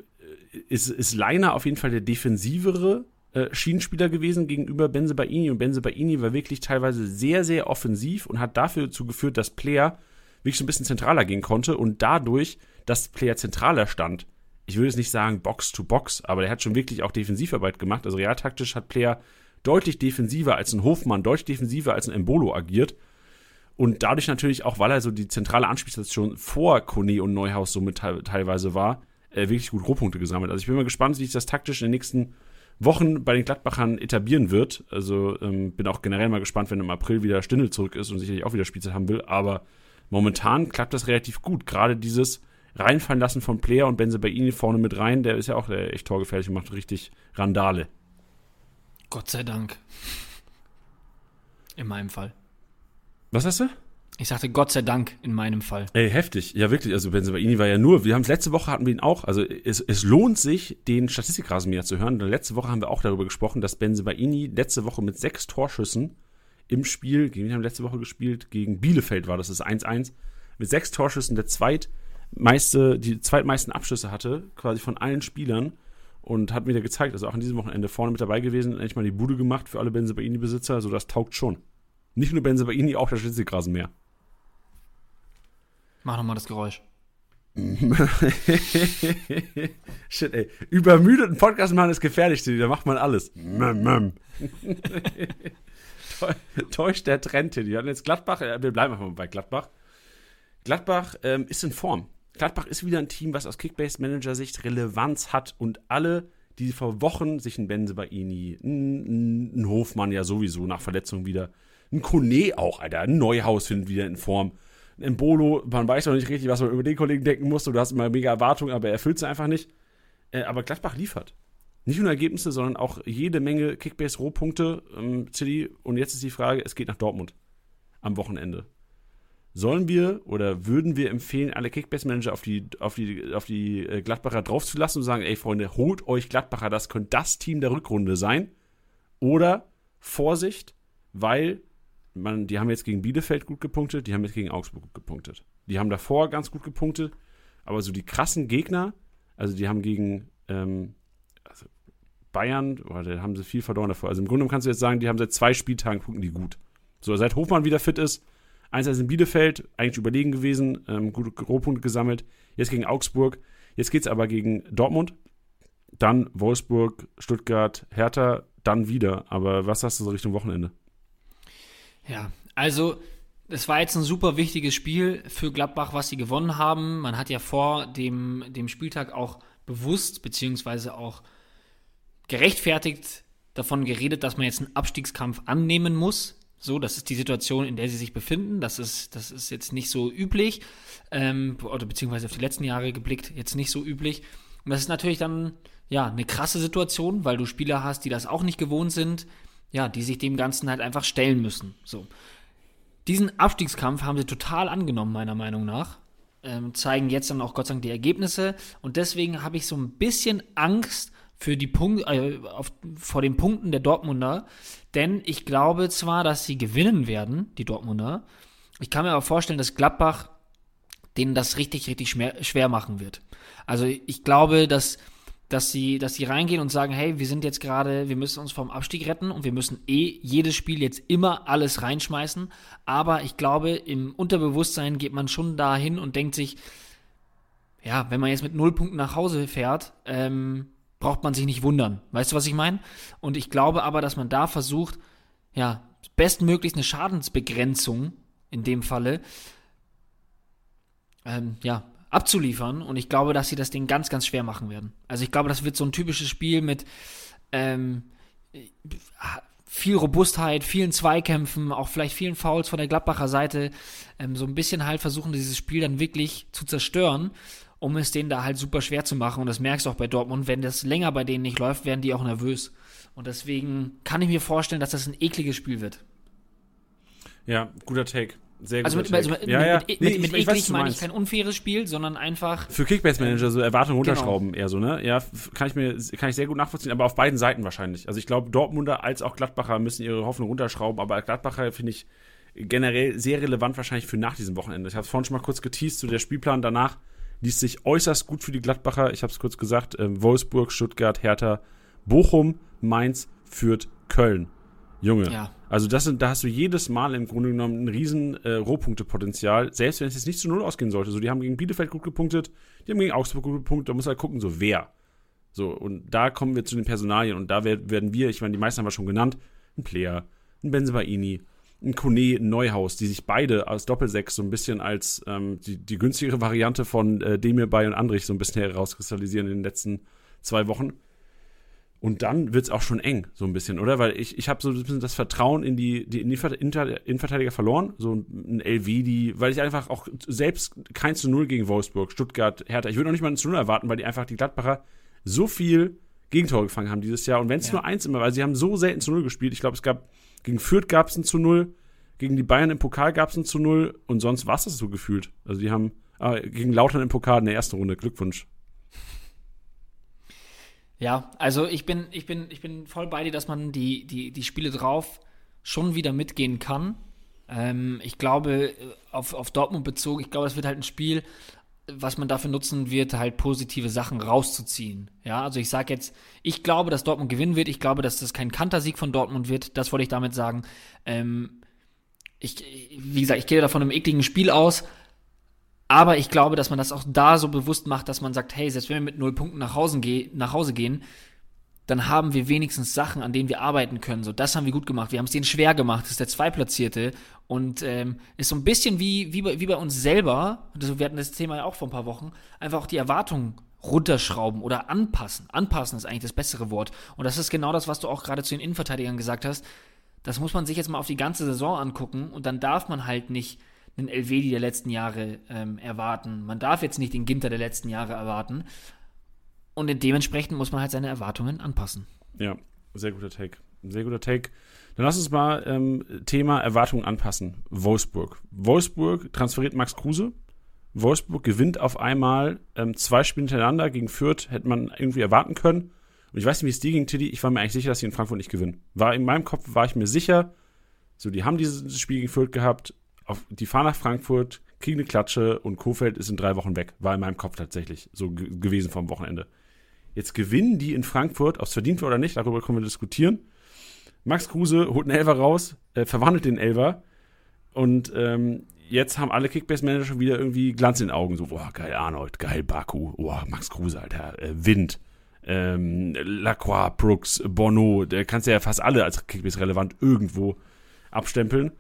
ist, ist Leiner auf jeden Fall der defensivere äh, Schienenspieler gewesen gegenüber Benze Baini. Und Benze Baini war wirklich teilweise sehr, sehr offensiv und hat dafür dazu geführt, dass Player wirklich so ein bisschen zentraler gehen konnte und dadurch, dass Player zentraler stand. Ich würde es nicht sagen Box to Box, aber der hat schon wirklich auch Defensivarbeit gemacht. Also realtaktisch hat Player deutlich defensiver als ein Hofmann, deutlich defensiver als ein Embolo agiert. Und dadurch natürlich auch, weil er so die zentrale Anspielstation vor Kone und Neuhaus somit teilweise war, äh, wirklich gut Rohpunkte gesammelt. Also ich bin mal gespannt, wie sich das taktisch in den nächsten Wochen bei den Gladbachern etablieren wird. Also ähm, bin auch generell mal gespannt, wenn im April wieder Stindel zurück ist und sicherlich auch wieder Spielzeit haben will. Aber momentan klappt das relativ gut. Gerade dieses Reinfallen lassen von Player und Benze bei ihnen vorne mit rein, der ist ja auch echt torgefährlich und macht richtig Randale. Gott sei Dank. In meinem Fall. Was hast du? Ich sagte Gott sei Dank in meinem Fall. Ey, heftig. Ja, wirklich. Also Benzebaini war ja nur, wir haben es letzte Woche hatten wir ihn auch. Also es, es lohnt sich, den Statistikrasenmäher zu hören. Letzte Woche haben wir auch darüber gesprochen, dass Benzebaini letzte Woche mit sechs Torschüssen im Spiel, gegen wen haben wir letzte Woche gespielt? Gegen Bielefeld war das, das ist 1-1. Mit sechs Torschüssen der zweitmeiste, die zweitmeisten Abschlüsse hatte, quasi von allen Spielern. Und hat mir da gezeigt, also auch an diesem Wochenende vorne mit dabei gewesen, endlich mal die Bude gemacht für alle Benzebaini-Besitzer. Also das taugt schon. Nicht nur Benzebaini, auch der Statistikrasenmäher. Mach nochmal das Geräusch. Shit, ey. Übermüdeten Podcast machen ist gefährlich, da macht man alles. Täuscht der Trend hier. Die hatten jetzt Gladbach, äh, wir bleiben einfach mal bei Gladbach. Gladbach ähm, ist in Form. Gladbach ist wieder ein Team, was aus Kickbase-Manager-Sicht Relevanz hat und alle, die vor Wochen sich ein Benze bei Ini, ein, ein Hofmann ja sowieso nach Verletzung wieder, ein Kone auch, Alter, ein Neuhaus findet wieder in Form ein Bolo, man weiß noch nicht richtig, was man über den Kollegen denken muss. Du hast immer mega Erwartungen, aber er erfüllt sie einfach nicht. Äh, aber Gladbach liefert. Nicht nur Ergebnisse, sondern auch jede Menge Kickbase-Rohpunkte. Ähm. Und jetzt ist die Frage: Es geht nach Dortmund am Wochenende. Sollen wir oder würden wir empfehlen, alle Kickbase-Manager auf die, auf die, auf die äh, Gladbacher draufzulassen und sagen: Ey, Freunde, holt euch Gladbacher, das könnte das Team der Rückrunde sein? Oder Vorsicht, weil man, die haben jetzt gegen Bielefeld gut gepunktet, die haben jetzt gegen Augsburg gut gepunktet. Die haben davor ganz gut gepunktet, aber so die krassen Gegner, also die haben gegen ähm, also Bayern, oh, da haben sie viel verloren davor. Also im Grunde kannst du jetzt sagen, die haben seit zwei Spieltagen punkten die gut. So, seit Hofmann wieder fit ist, eins in Bielefeld, eigentlich überlegen gewesen, ähm, gute Rohpunkte gesammelt. Jetzt gegen Augsburg. Jetzt geht es aber gegen Dortmund, dann Wolfsburg, Stuttgart, Hertha, dann wieder. Aber was hast du so Richtung Wochenende? Ja, also es war jetzt ein super wichtiges Spiel für Gladbach, was sie gewonnen haben. Man hat ja vor dem, dem Spieltag auch bewusst beziehungsweise auch gerechtfertigt davon geredet, dass man jetzt einen Abstiegskampf annehmen muss. So, das ist die Situation, in der sie sich befinden. Das ist, das ist jetzt nicht so üblich, ähm, oder beziehungsweise auf die letzten Jahre geblickt, jetzt nicht so üblich. Und das ist natürlich dann, ja, eine krasse Situation, weil du Spieler hast, die das auch nicht gewohnt sind, ja, die sich dem Ganzen halt einfach stellen müssen. So. Diesen Abstiegskampf haben sie total angenommen, meiner Meinung nach. Ähm, zeigen jetzt dann auch Gott sei Dank die Ergebnisse. Und deswegen habe ich so ein bisschen Angst für die Punkte, äh, auf, vor den Punkten der Dortmunder. Denn ich glaube zwar, dass sie gewinnen werden, die Dortmunder. Ich kann mir aber vorstellen, dass Gladbach denen das richtig, richtig schwer machen wird. Also ich glaube, dass dass sie, dass sie reingehen und sagen, hey, wir sind jetzt gerade, wir müssen uns vom Abstieg retten und wir müssen eh jedes Spiel jetzt immer alles reinschmeißen. Aber ich glaube, im Unterbewusstsein geht man schon dahin und denkt sich, ja, wenn man jetzt mit null Punkten nach Hause fährt, ähm, braucht man sich nicht wundern. Weißt du, was ich meine? Und ich glaube aber, dass man da versucht, ja, bestmöglichst eine Schadensbegrenzung in dem Falle, ähm, ja, abzuliefern. Und ich glaube, dass sie das Ding ganz, ganz schwer machen werden. Also ich glaube, das wird so ein typisches Spiel mit ähm, viel Robustheit, vielen Zweikämpfen, auch vielleicht vielen Fouls von der Gladbacher Seite. Ähm, so ein bisschen halt versuchen, dieses Spiel dann wirklich zu zerstören, um es denen da halt super schwer zu machen. Und das merkst du auch bei Dortmund. Wenn das länger bei denen nicht läuft, werden die auch nervös. Und deswegen kann ich mir vorstellen, dass das ein ekliges Spiel wird. Ja, guter Take Sehr Also guter mit, also Take. mit, ja, ja. mit, mit, Nee, mit, mit ich weiß, eklig du meine ich kein unfaires Spiel, sondern einfach Für Kickbase-Manager so Erwartungen Genau. runterschrauben eher so, ne? Ja, kann ich mir kann ich sehr gut nachvollziehen, aber auf beiden Seiten wahrscheinlich. Also ich glaube, Dortmunder als auch Gladbacher müssen ihre Hoffnung runterschrauben, aber Gladbacher finde ich generell sehr relevant wahrscheinlich für nach diesem Wochenende. Ich habe es vorhin schon mal kurz geteased, so der Spielplan danach liest sich äußerst gut für die Gladbacher. Ich habe es kurz gesagt, ähm, Wolfsburg, Stuttgart, Hertha, Bochum, Mainz, Fürth, Köln. Junge. Ja. Also das sind, da hast du jedes Mal im Grunde genommen ein riesen äh, Rohpunktepotenzial, selbst wenn es jetzt nicht zu Null ausgehen sollte. So, die haben gegen Bielefeld gut gepunktet, die haben gegen Augsburg gut gepunktet, da muss halt gucken, so wer. So, und da kommen wir zu den Personalien und da wer- werden wir, ich meine, die meisten haben wir schon genannt, ein Player, ein Benzebaini, ein Kone, Neuhaus, die sich beide als Doppelsechs so ein bisschen als ähm, die, die günstigere Variante von äh, Demir Bay und Andrich so ein bisschen herauskristallisieren in den letzten zwei Wochen. Und dann wird es auch schon eng, so ein bisschen, oder? Weil ich, ich habe so ein bisschen das Vertrauen in die, die Innenverteidiger verloren. So ein LV, die, weil ich einfach auch selbst kein zu Null gegen Wolfsburg, Stuttgart, Hertha, ich würde noch nicht mal ein zu Null erwarten, weil die einfach die Gladbacher so viel Gegentore gefangen haben dieses Jahr. Und wenn es Ja. nur eins immer, weil sie haben so selten zu Null gespielt. Ich glaube, es gab, gegen Fürth gab es ein zu Null, gegen die Bayern im Pokal gab es ein zu Null und sonst war es so gefühlt. Also die haben ah, gegen Lautern im Pokal in der ersten Runde. Glückwunsch. Ja, also ich bin, ich bin, ich bin voll bei dir, dass man die, die, die Spiele drauf schon wieder mitgehen kann. Ähm, ich glaube, äh, auf, auf Dortmund bezogen, ich glaube, es wird halt ein Spiel, was man dafür nutzen wird, halt positive Sachen rauszuziehen. Ja, also ich sage jetzt, ich glaube, dass Dortmund gewinnen wird. Ich glaube, dass das kein Kantersieg von Dortmund wird. Das wollte ich damit sagen. Ähm, ich, wie gesagt, ich gehe da von einem ekligen Spiel aus. Aber ich glaube, dass man das auch da so bewusst macht, dass man sagt, hey, selbst wenn wir mit null Punkten nach Hause, geh nach Hause gehen, dann haben wir wenigstens Sachen, an denen wir arbeiten können. So, das haben wir gut gemacht. Wir haben es denen schwer gemacht. Das ist der Zweitplatzierte. Und ähm, ist so ein bisschen wie, wie, bei, wie bei uns selber, also wir hatten das Thema ja auch vor ein paar Wochen, einfach auch die Erwartungen runterschrauben oder anpassen. Anpassen ist eigentlich das bessere Wort. Und das ist genau das, was du auch gerade zu den Innenverteidigern gesagt hast. Das muss man sich jetzt mal auf die ganze Saison angucken und dann darf man halt nicht einen Elvedi der letzten Jahre ähm, erwarten. Man darf jetzt nicht den Ginter der letzten Jahre erwarten. Und dementsprechend muss man halt seine Erwartungen anpassen. Ja, sehr guter Take. Sehr guter Take. Dann lass uns mal ähm, Thema Erwartungen anpassen. Wolfsburg. Wolfsburg transferiert Max Kruse. Wolfsburg gewinnt auf einmal ähm, zwei Spiele hintereinander gegen Fürth, hätte man irgendwie erwarten können. Und ich weiß nicht, wie es dir ging, Tiddy. Ich war mir eigentlich sicher, dass sie in Frankfurt nicht gewinnen. War in meinem Kopf war ich mir sicher, so die haben dieses Spiel gegen Fürth gehabt, auf, die fahren nach Frankfurt, kriegen eine Klatsche und Kofeld ist in drei Wochen weg. War in meinem Kopf tatsächlich so ge gewesen vom Wochenende. Jetzt gewinnen die in Frankfurt, ob es verdient war oder nicht, darüber können wir diskutieren. Max Kruse holt einen Elfer raus, äh, verwandelt den Elfer und ähm, jetzt haben alle Kickbase-Manager wieder irgendwie Glanz in den Augen. So, boah, geil Arnold, geil Baku, boah, Max Kruse, Alter, äh, Wind, ähm, Lacroix, Brooks, Bono, da kannst du ja fast alle als Kickbase-relevant irgendwo abstempeln.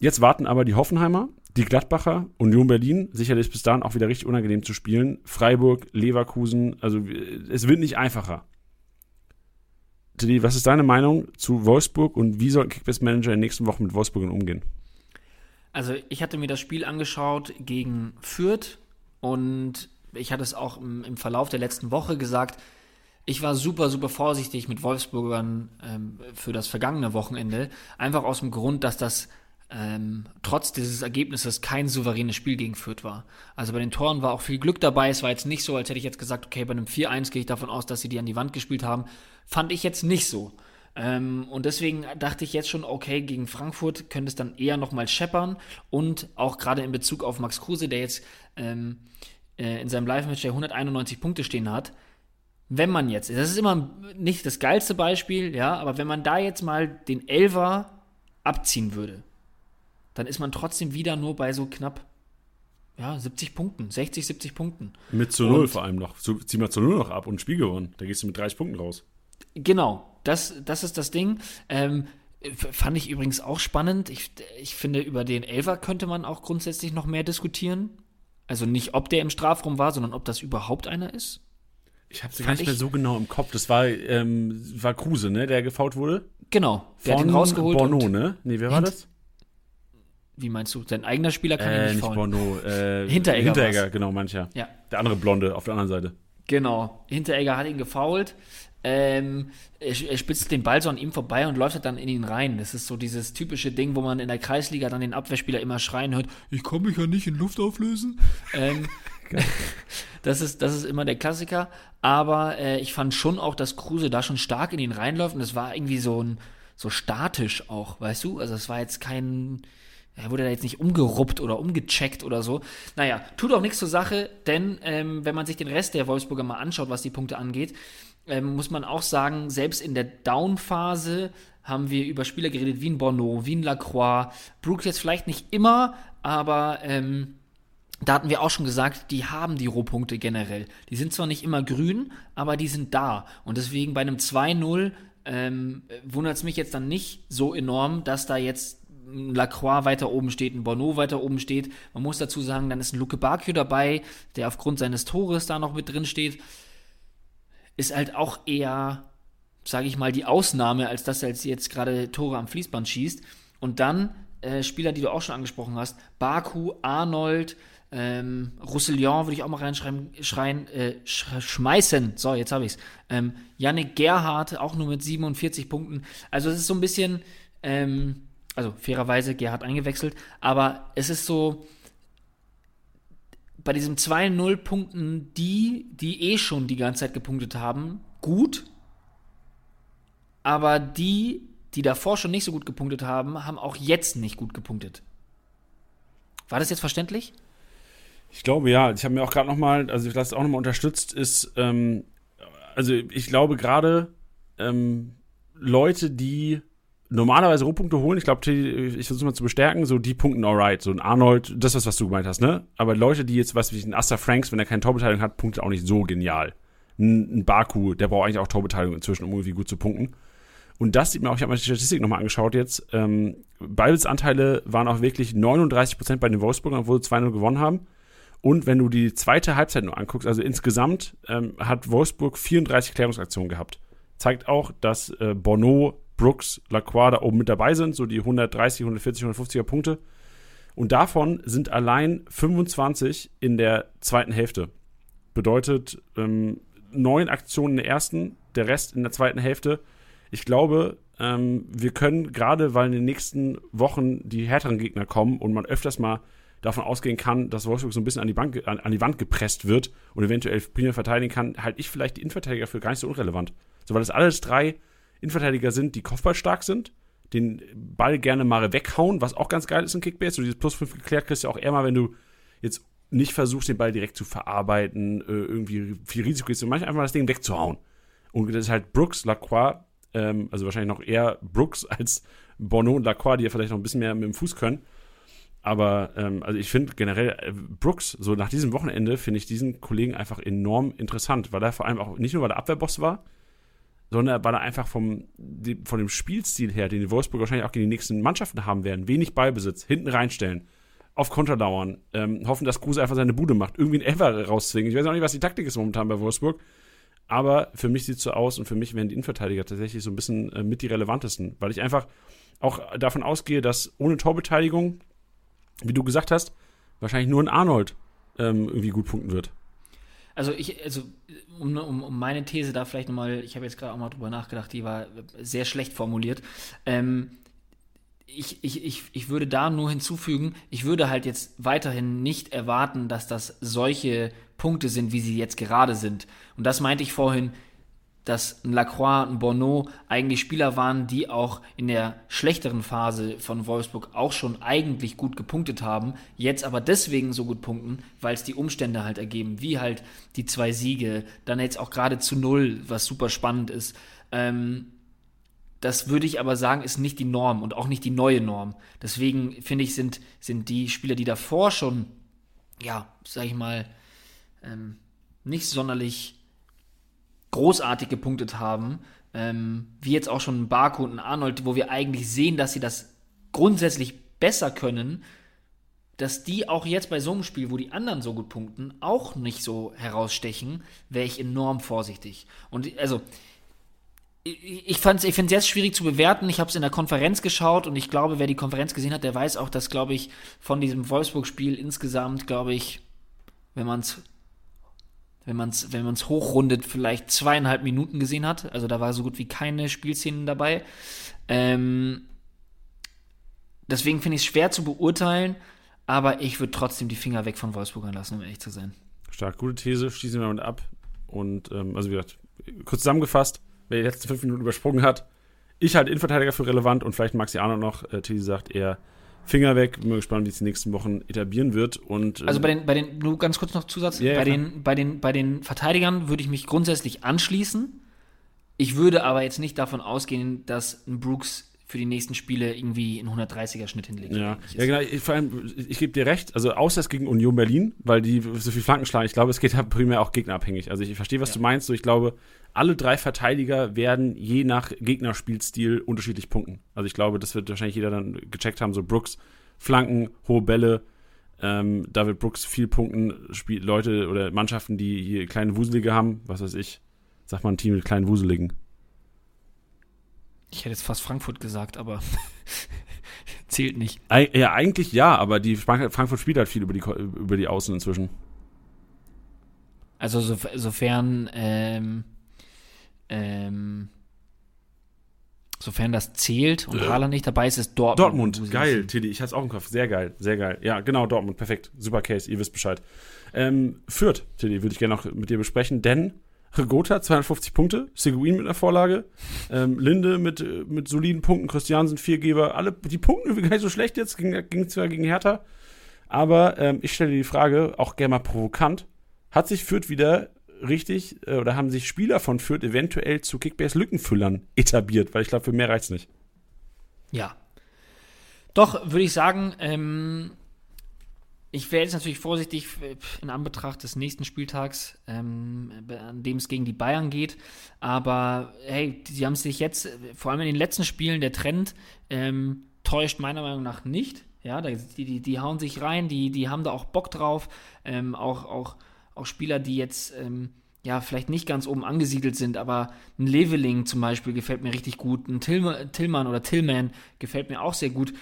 Jetzt warten aber die Hoffenheimer, die Gladbacher, Union Berlin, sicherlich bis dahin auch wieder richtig unangenehm zu spielen. Freiburg, Leverkusen, also äh, es wird nicht einfacher. Tilly, was ist deine Meinung zu Wolfsburg und wie soll Kickbase-Manager in den nächsten Wochen mit Wolfsburg umgehen? Also ich hatte mir das Spiel angeschaut gegen Fürth und ich hatte es auch im, im Verlauf der letzten Woche gesagt, ich war super, super vorsichtig mit Wolfsburgern ähm, für das vergangene Wochenende. Einfach aus dem Grund, dass das ähm, trotz dieses Ergebnisses kein souveränes Spiel gegen Fürth war. Also bei den Toren war auch viel Glück dabei. Es war jetzt nicht so, als hätte ich jetzt gesagt, okay, bei einem 4-1 gehe ich davon aus, dass sie die an die Wand gespielt haben. Fand ich jetzt nicht so. Ähm, und deswegen dachte ich jetzt schon, okay, gegen Frankfurt könnte es dann eher nochmal scheppern. Und auch gerade in Bezug auf Max Kruse, der jetzt ähm, äh, in seinem Live-Match der 191 Punkte stehen hat, wenn man jetzt, das ist immer nicht das geilste Beispiel, ja, aber wenn man da jetzt mal den Elver abziehen würde, dann ist man trotzdem wieder nur bei so knapp ja, 70 Punkten, 60, 70 Punkten. Mit zu Und- Null vor allem noch. Zieh mal zu Null noch ab und Spiel gewonnen. Da gehst du mit 30 Punkten raus. Genau, das, das ist das Ding. Ähm, fand ich übrigens auch spannend. Ich, ich finde, über den Elfer könnte man auch grundsätzlich noch mehr diskutieren. Also nicht, ob der im Strafraum war, sondern ob das überhaupt einer ist. Ich hab's gar Fand nicht mehr so genau im Kopf. Das war, ähm, war Kruse, ne, der gefault wurde. Genau, der hat ihn rausgeholt. Bono, und, ne? Nee, wer war das? Wie meinst du? Sein eigener Spieler kann ihn Äh, nicht nicht faulen. Bono. Äh, Hinteregger Hinteregger, war's. genau, mancher. Ja, Der andere Blonde auf der anderen Seite. genau. Hinteregger hat ihn gefoult. ähm, er, er, spitzt den Ball so an ihm vorbei und läuft dann in ihn rein. Das ist so dieses typische Ding, wo man in der Kreisliga dann den Abwehrspieler immer schreien hört, ich kann mich ja nicht in Luft auflösen. ähm, das, ist, das ist immer der Klassiker. Aber äh, ich fand schon auch, dass Kruse da schon stark in ihn reinläuft und das war irgendwie so ein so statisch auch, weißt du? Also es war jetzt kein, er wurde da jetzt nicht umgeruppt oder umgecheckt oder so. Naja, tut auch nichts zur Sache, denn ähm, wenn man sich den Rest der Wolfsburger mal anschaut, was die Punkte angeht, ähm, muss man auch sagen, selbst in der Down-Phase haben wir über Spieler geredet wie ein Bono, wie ein Lacroix. Brooks jetzt vielleicht nicht immer, aber ähm, da hatten wir auch schon gesagt, die haben die Rohpunkte generell. Die sind zwar nicht immer grün, aber die sind da. Und deswegen bei einem 2-0 ähm, wundert es mich jetzt dann nicht so enorm, dass da jetzt ein Lacroix weiter oben steht, ein Bono weiter oben steht. Man muss dazu sagen, dann ist ein Luke Bakio dabei, der aufgrund seines Tores da noch mit drin steht ist halt auch eher, sage ich mal, die Ausnahme, als dass er jetzt gerade Tore am Fließband schießt. Und dann äh, Spieler, die du auch schon angesprochen hast, Baku, Arnold, ähm, Roussillon würde ich auch mal reinschreiben, schreien, äh, sch schmeißen. So, jetzt habe ich es. Ähm, Yannick Gerhardt, auch nur mit 47 Punkten. Also es ist so ein bisschen, ähm, also fairerweise Gerhardt eingewechselt, aber es ist so, bei diesen 2-0 Punkten die, die eh schon die ganze Zeit gepunktet haben, gut. Aber die, die davor schon nicht so gut gepunktet haben, haben auch jetzt nicht gut gepunktet. War das jetzt verständlich? Ich glaube ja. Ich habe mir auch gerade nochmal, also ich lasse es auch nochmal unterstützt, ist, ähm, also ich glaube gerade ähm, Leute, die normalerweise Rohpunkte holen. Ich glaube, ich versuche mal zu bestärken, so die Punkten alright. So ein Arnold, das ist, was du gemeint hast, ne? Aber Leute, die jetzt, was wie ein Asta Franks, wenn er keine Torbeteiligung hat, punktet auch nicht so genial. Ein, ein Baku, der braucht eigentlich auch Torbeteiligung inzwischen, um irgendwie gut zu punkten. Und das sieht man auch, ich habe mir die Statistik nochmal angeschaut jetzt. Ähm, Ballbesitzanteile waren auch wirklich 39% bei den Wolfsburgern, obwohl sie 2-0 gewonnen haben. Und wenn du die zweite Halbzeit nur anguckst, also insgesamt ähm, hat Wolfsburg 34 Klärungsaktionen gehabt. Zeigt auch, dass äh, Bono Brooks, Lacroix da oben mit dabei sind, so die 130, 140, 150er Punkte. Und davon sind allein 25 in der zweiten Hälfte. Bedeutet ähm, neun Aktionen in der ersten, der Rest in der zweiten Hälfte. Ich glaube, ähm, wir können gerade, weil in den nächsten Wochen die härteren Gegner kommen und man öfters mal davon ausgehen kann, dass Wolfsburg so ein bisschen an die, Bank, an, an die Wand gepresst wird und eventuell primär verteidigen kann, halte ich vielleicht die Innenverteidiger für gar nicht so unrelevant. So, weil das alles drei Innenverteidiger sind, die kopfballstark sind, den Ball gerne mal weghauen, was auch ganz geil ist in Kickbase. So dieses Plus 5 geklärt kriegst du auch eher mal, wenn du jetzt nicht versuchst, den Ball direkt zu verarbeiten, äh, irgendwie viel Risiko ist, manchmal einfach das Ding wegzuhauen. Und das ist halt Brooks, Lacroix, ähm, also wahrscheinlich noch eher Brooks als Bono und Lacroix, die ja vielleicht noch ein bisschen mehr mit dem Fuß können. Aber ähm, also ich finde generell äh, Brooks, so nach diesem Wochenende, finde ich diesen Kollegen einfach enorm interessant, weil er vor allem auch nicht nur weil er Abwehrboss war, sondern weil er einfach vom, von dem Spielstil her, den die Wolfsburg wahrscheinlich auch gegen die nächsten Mannschaften haben werden, wenig Ballbesitz, hinten reinstellen, auf Konter dauern, ähm, hoffen, dass Kruse einfach seine Bude macht, irgendwie einen Ever rauszwingen. Ich weiß auch nicht, was die Taktik ist momentan bei Wolfsburg, aber für mich sieht es so aus und für mich werden die Innenverteidiger tatsächlich so ein bisschen äh, mit die relevantesten, weil ich einfach auch davon ausgehe, dass ohne Torbeteiligung, wie du gesagt hast, wahrscheinlich nur ein Arnold ähm, irgendwie gut punkten wird. Also ich, also um, um, um meine These da vielleicht nochmal, ich habe jetzt gerade auch mal drüber nachgedacht, die war sehr schlecht formuliert. Ähm, ich, ich, ich, ich würde da nur hinzufügen, ich würde halt jetzt weiterhin nicht erwarten, dass das solche Punkte sind, wie sie jetzt gerade sind. Und das meinte ich vorhin, dass ein Lacroix, ein Bono eigentlich Spieler waren, die auch in der schlechteren Phase von Wolfsburg auch schon eigentlich gut gepunktet haben, jetzt aber deswegen so gut punkten, weil es die Umstände halt ergeben, wie halt die zwei Siege, dann jetzt auch gerade zu null, was super spannend ist. Ähm, das würde ich aber sagen, ist nicht die Norm und auch nicht die neue Norm. Deswegen finde ich, sind, sind die Spieler, die davor schon, ja, sag ich mal, ähm, nicht sonderlich großartig gepunktet haben, ähm, wie jetzt auch schon Baku und Arnold, wo wir eigentlich sehen, dass sie das grundsätzlich besser können, dass die auch jetzt bei so einem Spiel, wo die anderen so gut punkten, auch nicht so herausstechen, wäre ich enorm vorsichtig. Und also, ich, ich finde es jetzt schwierig zu bewerten. Ich habe es in der Konferenz geschaut und ich glaube, wer die Konferenz gesehen hat, der weiß auch, dass, glaube ich, von diesem Wolfsburg-Spiel insgesamt, glaube ich, wenn man es wenn man es wenn man's hochrundet, vielleicht zweieinhalb Minuten gesehen hat. Also da war so gut wie keine Spielszenen dabei. Ähm, deswegen finde ich es schwer zu beurteilen, aber ich würde trotzdem die Finger weg von Wolfsburgern lassen, um ehrlich zu sein. Stark, gute These, schließen wir damit ab. Und ähm, also wie gesagt, kurz zusammengefasst, wer die letzten fünf Minuten übersprungen hat, ich halte Innenverteidiger für relevant und vielleicht Maxi Arnold noch. Äh, Tilly sagt eher Finger weg. Bin mal gespannt, wie es die nächsten Wochen etablieren wird. Und, also bei den, bei den, nur ganz kurz noch Zusatz, yeah, bei, den, bei, den, bei den Verteidigern würde ich mich grundsätzlich anschließen. Ich würde aber jetzt nicht davon ausgehen, dass ein Brooks für die nächsten Spiele irgendwie einen 130er-Schnitt hinlegt. Ja, ja genau. Ich, vor allem, ich, gebe dir recht, also außer es gegen Union Berlin, weil die so viel Flanken schlagen. Ich glaube, es geht ja primär auch gegnerabhängig. Also ich, ich verstehe, was ja. du meinst. So, ich glaube, alle drei Verteidiger werden je nach Gegnerspielstil unterschiedlich punkten. Also ich glaube, das wird wahrscheinlich jeder dann gecheckt haben. So Brooks, Flanken, hohe Bälle. Ähm, da wird Brooks viel punkten. Spiel Leute oder Mannschaften, die hier kleine Wuselige haben, was weiß ich, sag mal ein Team mit kleinen Wuseligen. Ich hätte jetzt fast Frankfurt gesagt, aber zählt nicht. Ja, eigentlich ja, aber die Frankfurt spielt halt viel über die, über die Außen inzwischen. Also so, sofern ähm, ähm, sofern das zählt und äh. Haaland nicht dabei ist, ist Dortmund. Dortmund, geil, Tilly, ich hatte es auch im Kopf. Sehr geil, sehr geil. Ja, genau, Dortmund, perfekt. Super Case, ihr wisst Bescheid. Ähm, Fürth, Tilly, würde ich gerne noch mit dir besprechen, denn Gotha 250 Punkte, Seguin mit einer Vorlage, ähm, Linde mit, mit soliden Punkten, Christiansen Viergeber, alle, die Punkte gar nicht so schlecht jetzt, ging, ging zwar gegen Hertha, aber ähm, ich stelle die Frage, auch gerne mal provokant, hat sich Fürth wieder richtig äh, oder haben sich Spieler von Fürth eventuell zu Kickbase Lückenfüllern etabliert, weil ich glaube, für mehr reicht's nicht. Ja. Doch, würde ich sagen, ähm, ich wäre jetzt natürlich vorsichtig äh, in Anbetracht des nächsten Spieltags, ähm, an dem es gegen die Bayern geht. Aber hey, sie haben sich jetzt, vor allem in den letzten Spielen, der Trend ähm, täuscht meiner Meinung nach nicht. Ja, die, die, die hauen sich rein, die, die haben da auch Bock drauf. Ähm, auch, auch, auch Spieler, die jetzt ähm, ja vielleicht nicht ganz oben angesiedelt sind, aber ein Leveling zum Beispiel gefällt mir richtig gut. Ein Tillmann oder Tillman gefällt mir auch sehr gut.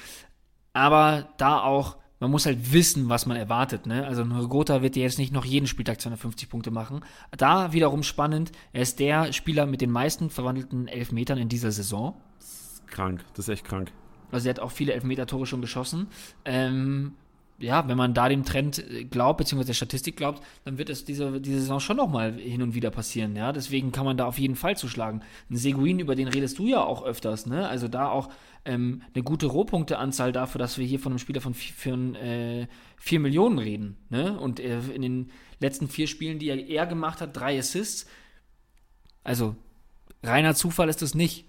Aber da auch man muss halt wissen, was man erwartet. Ne? Also ein Gotha wird jetzt nicht noch jeden Spieltag 250 Punkte machen. Da wiederum spannend, er ist der Spieler mit den meisten verwandelten Elfmetern in dieser Saison. Das ist krank, das ist echt krank. Also er hat auch viele Elfmeter-Tore schon geschossen. Ähm, ja, wenn man da dem Trend äh, glaubt, beziehungsweise der Statistik glaubt, dann wird es diese, diese Saison schon nochmal hin und wieder passieren, ja. Deswegen kann man da auf jeden Fall zuschlagen. Ein Seguin, über den redest du ja auch öfters, ne? Also da auch ähm, eine gute Rohpunkteanzahl dafür, dass wir hier von einem Spieler von 4 äh, vier Millionen reden, ne? Und äh, in den letzten vier Spielen, die er, er gemacht hat, drei Assists. Also, reiner Zufall ist es nicht.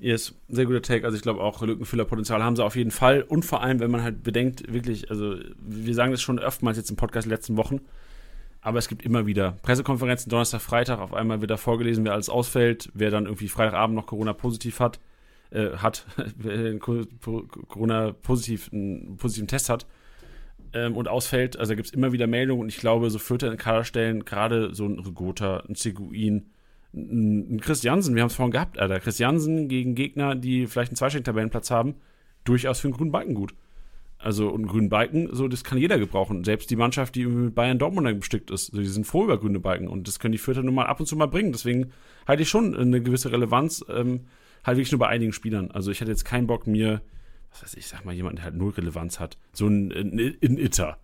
Yes, sehr guter Take. Also ich glaube auch Lückenfüllerpotenzial haben sie auf jeden Fall. Und vor allem, wenn man halt bedenkt, wirklich, also wir sagen das schon öfters jetzt im Podcast in den letzten Wochen, aber es gibt immer wieder Pressekonferenzen, Donnerstag, Freitag, auf einmal wird da vorgelesen, wer alles ausfällt, wer dann irgendwie Freitagabend noch Corona-positiv hat, äh, hat, Corona-positiv, einen positiven Test hat ähm, und ausfällt. Also da gibt es immer wieder Meldungen und ich glaube, so Fürther in den Kader stellen, gerade so ein Regota, ein Seguin, ein Chris Jansen, wir haben es vorhin gehabt, Alter. Chris Jansen gegen Gegner, die vielleicht einen zweistelligen Tabellenplatz haben, durchaus für einen grünen Balken gut. Also einen grünen Balken, so das kann jeder gebrauchen. Selbst die Mannschaft, die mit Bayern Dortmund bestückt ist, so, die sind froh über grüne Balken und das können die Vierter nun mal ab und zu mal bringen. Deswegen halte ich schon eine gewisse Relevanz, ähm, halt wirklich nur bei einigen Spielern. Also ich hätte jetzt keinen Bock mir, was weiß ich, sag mal, jemanden, der halt null Relevanz hat. So ein, ein, ein Itter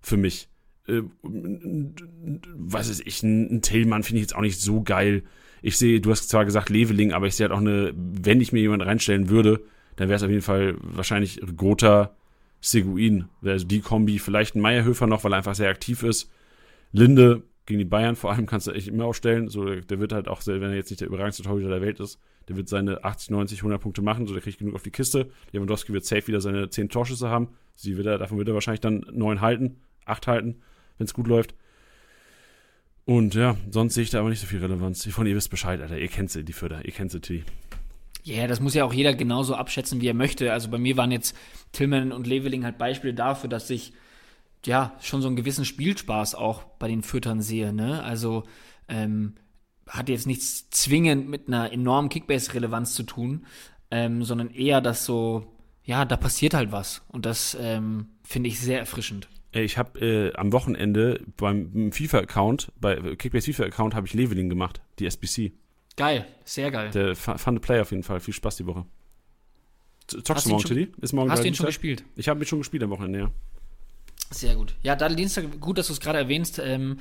für mich äh, was ist ich, ein, Tillmann finde ich jetzt auch nicht so geil. Ich sehe, du hast zwar gesagt Leveling, aber ich sehe halt auch eine, wenn ich mir jemanden reinstellen würde, dann wäre es auf jeden Fall wahrscheinlich Gotha, Seguin, also die Kombi, vielleicht ein Meierhöfer noch, weil er einfach sehr aktiv ist. Linde gegen die Bayern vor allem kannst du echt immer aufstellen. So, der wird halt auch, wenn er jetzt nicht der überragendste Torhüter der Welt ist, der wird seine 80, 90, 100 Punkte machen, so der kriegt genug auf die Kiste. Lewandowski wird safe wieder seine 10 Torschüsse haben. Sie wird er, davon wird er wahrscheinlich dann 9 halten, 8 halten wenn es gut läuft. Und ja, sonst sehe ich da aber nicht so viel Relevanz. Von ihr wisst Bescheid, Alter. Ihr kennt sie, die Förder. Ihr kennt sie, T. Ja, yeah, das muss ja auch jeder genauso abschätzen, wie er möchte. Also bei mir waren jetzt Tillman und Leveling halt Beispiele dafür, dass ich ja schon so einen gewissen Spielspaß auch bei den Füttern sehe. Ne? Also ähm, hat jetzt nichts zwingend mit einer enormen Kickbase-Relevanz zu tun, ähm, sondern eher, dass so, ja, da passiert halt was. Und das ähm, finde ich sehr erfrischend. Äh, Ich habe äh, am Wochenende beim FIFA-Account, bei Kickbase FIFA-Account habe ich Leveling gemacht, die SBC. Geil, sehr geil. Der fu- fun Play auf jeden Fall. Viel Spaß die Woche. Zockst Hast du morgen, Tiddy? Ist morgen Hast du ihn schon gespielt? Ich habe ihn schon gespielt am Wochenende, ja. Sehr gut. Ja, da Dienstag, gut, dass du es gerade erwähnst. Ähm,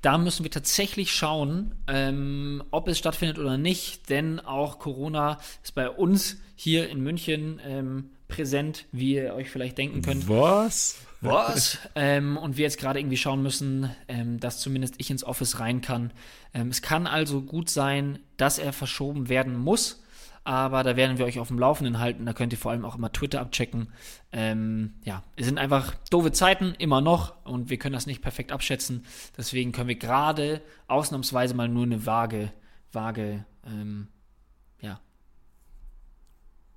da müssen wir tatsächlich schauen, ähm, ob es stattfindet oder nicht, denn auch Corona ist bei uns hier in München ähm, präsent, wie ihr euch vielleicht denken könnt. Was? Was? ähm, und wir jetzt gerade irgendwie schauen müssen, ähm, dass zumindest ich ins Office rein kann. Ähm, es kann also gut sein, dass er verschoben werden muss. Aber da werden wir euch auf dem Laufenden halten. Da könnt ihr vor allem auch immer Twitter abchecken. Ähm, ja, es sind einfach doofe Zeiten, immer noch. Und wir können das nicht perfekt abschätzen. Deswegen können wir gerade ausnahmsweise mal nur eine vage, vage, ähm, ja,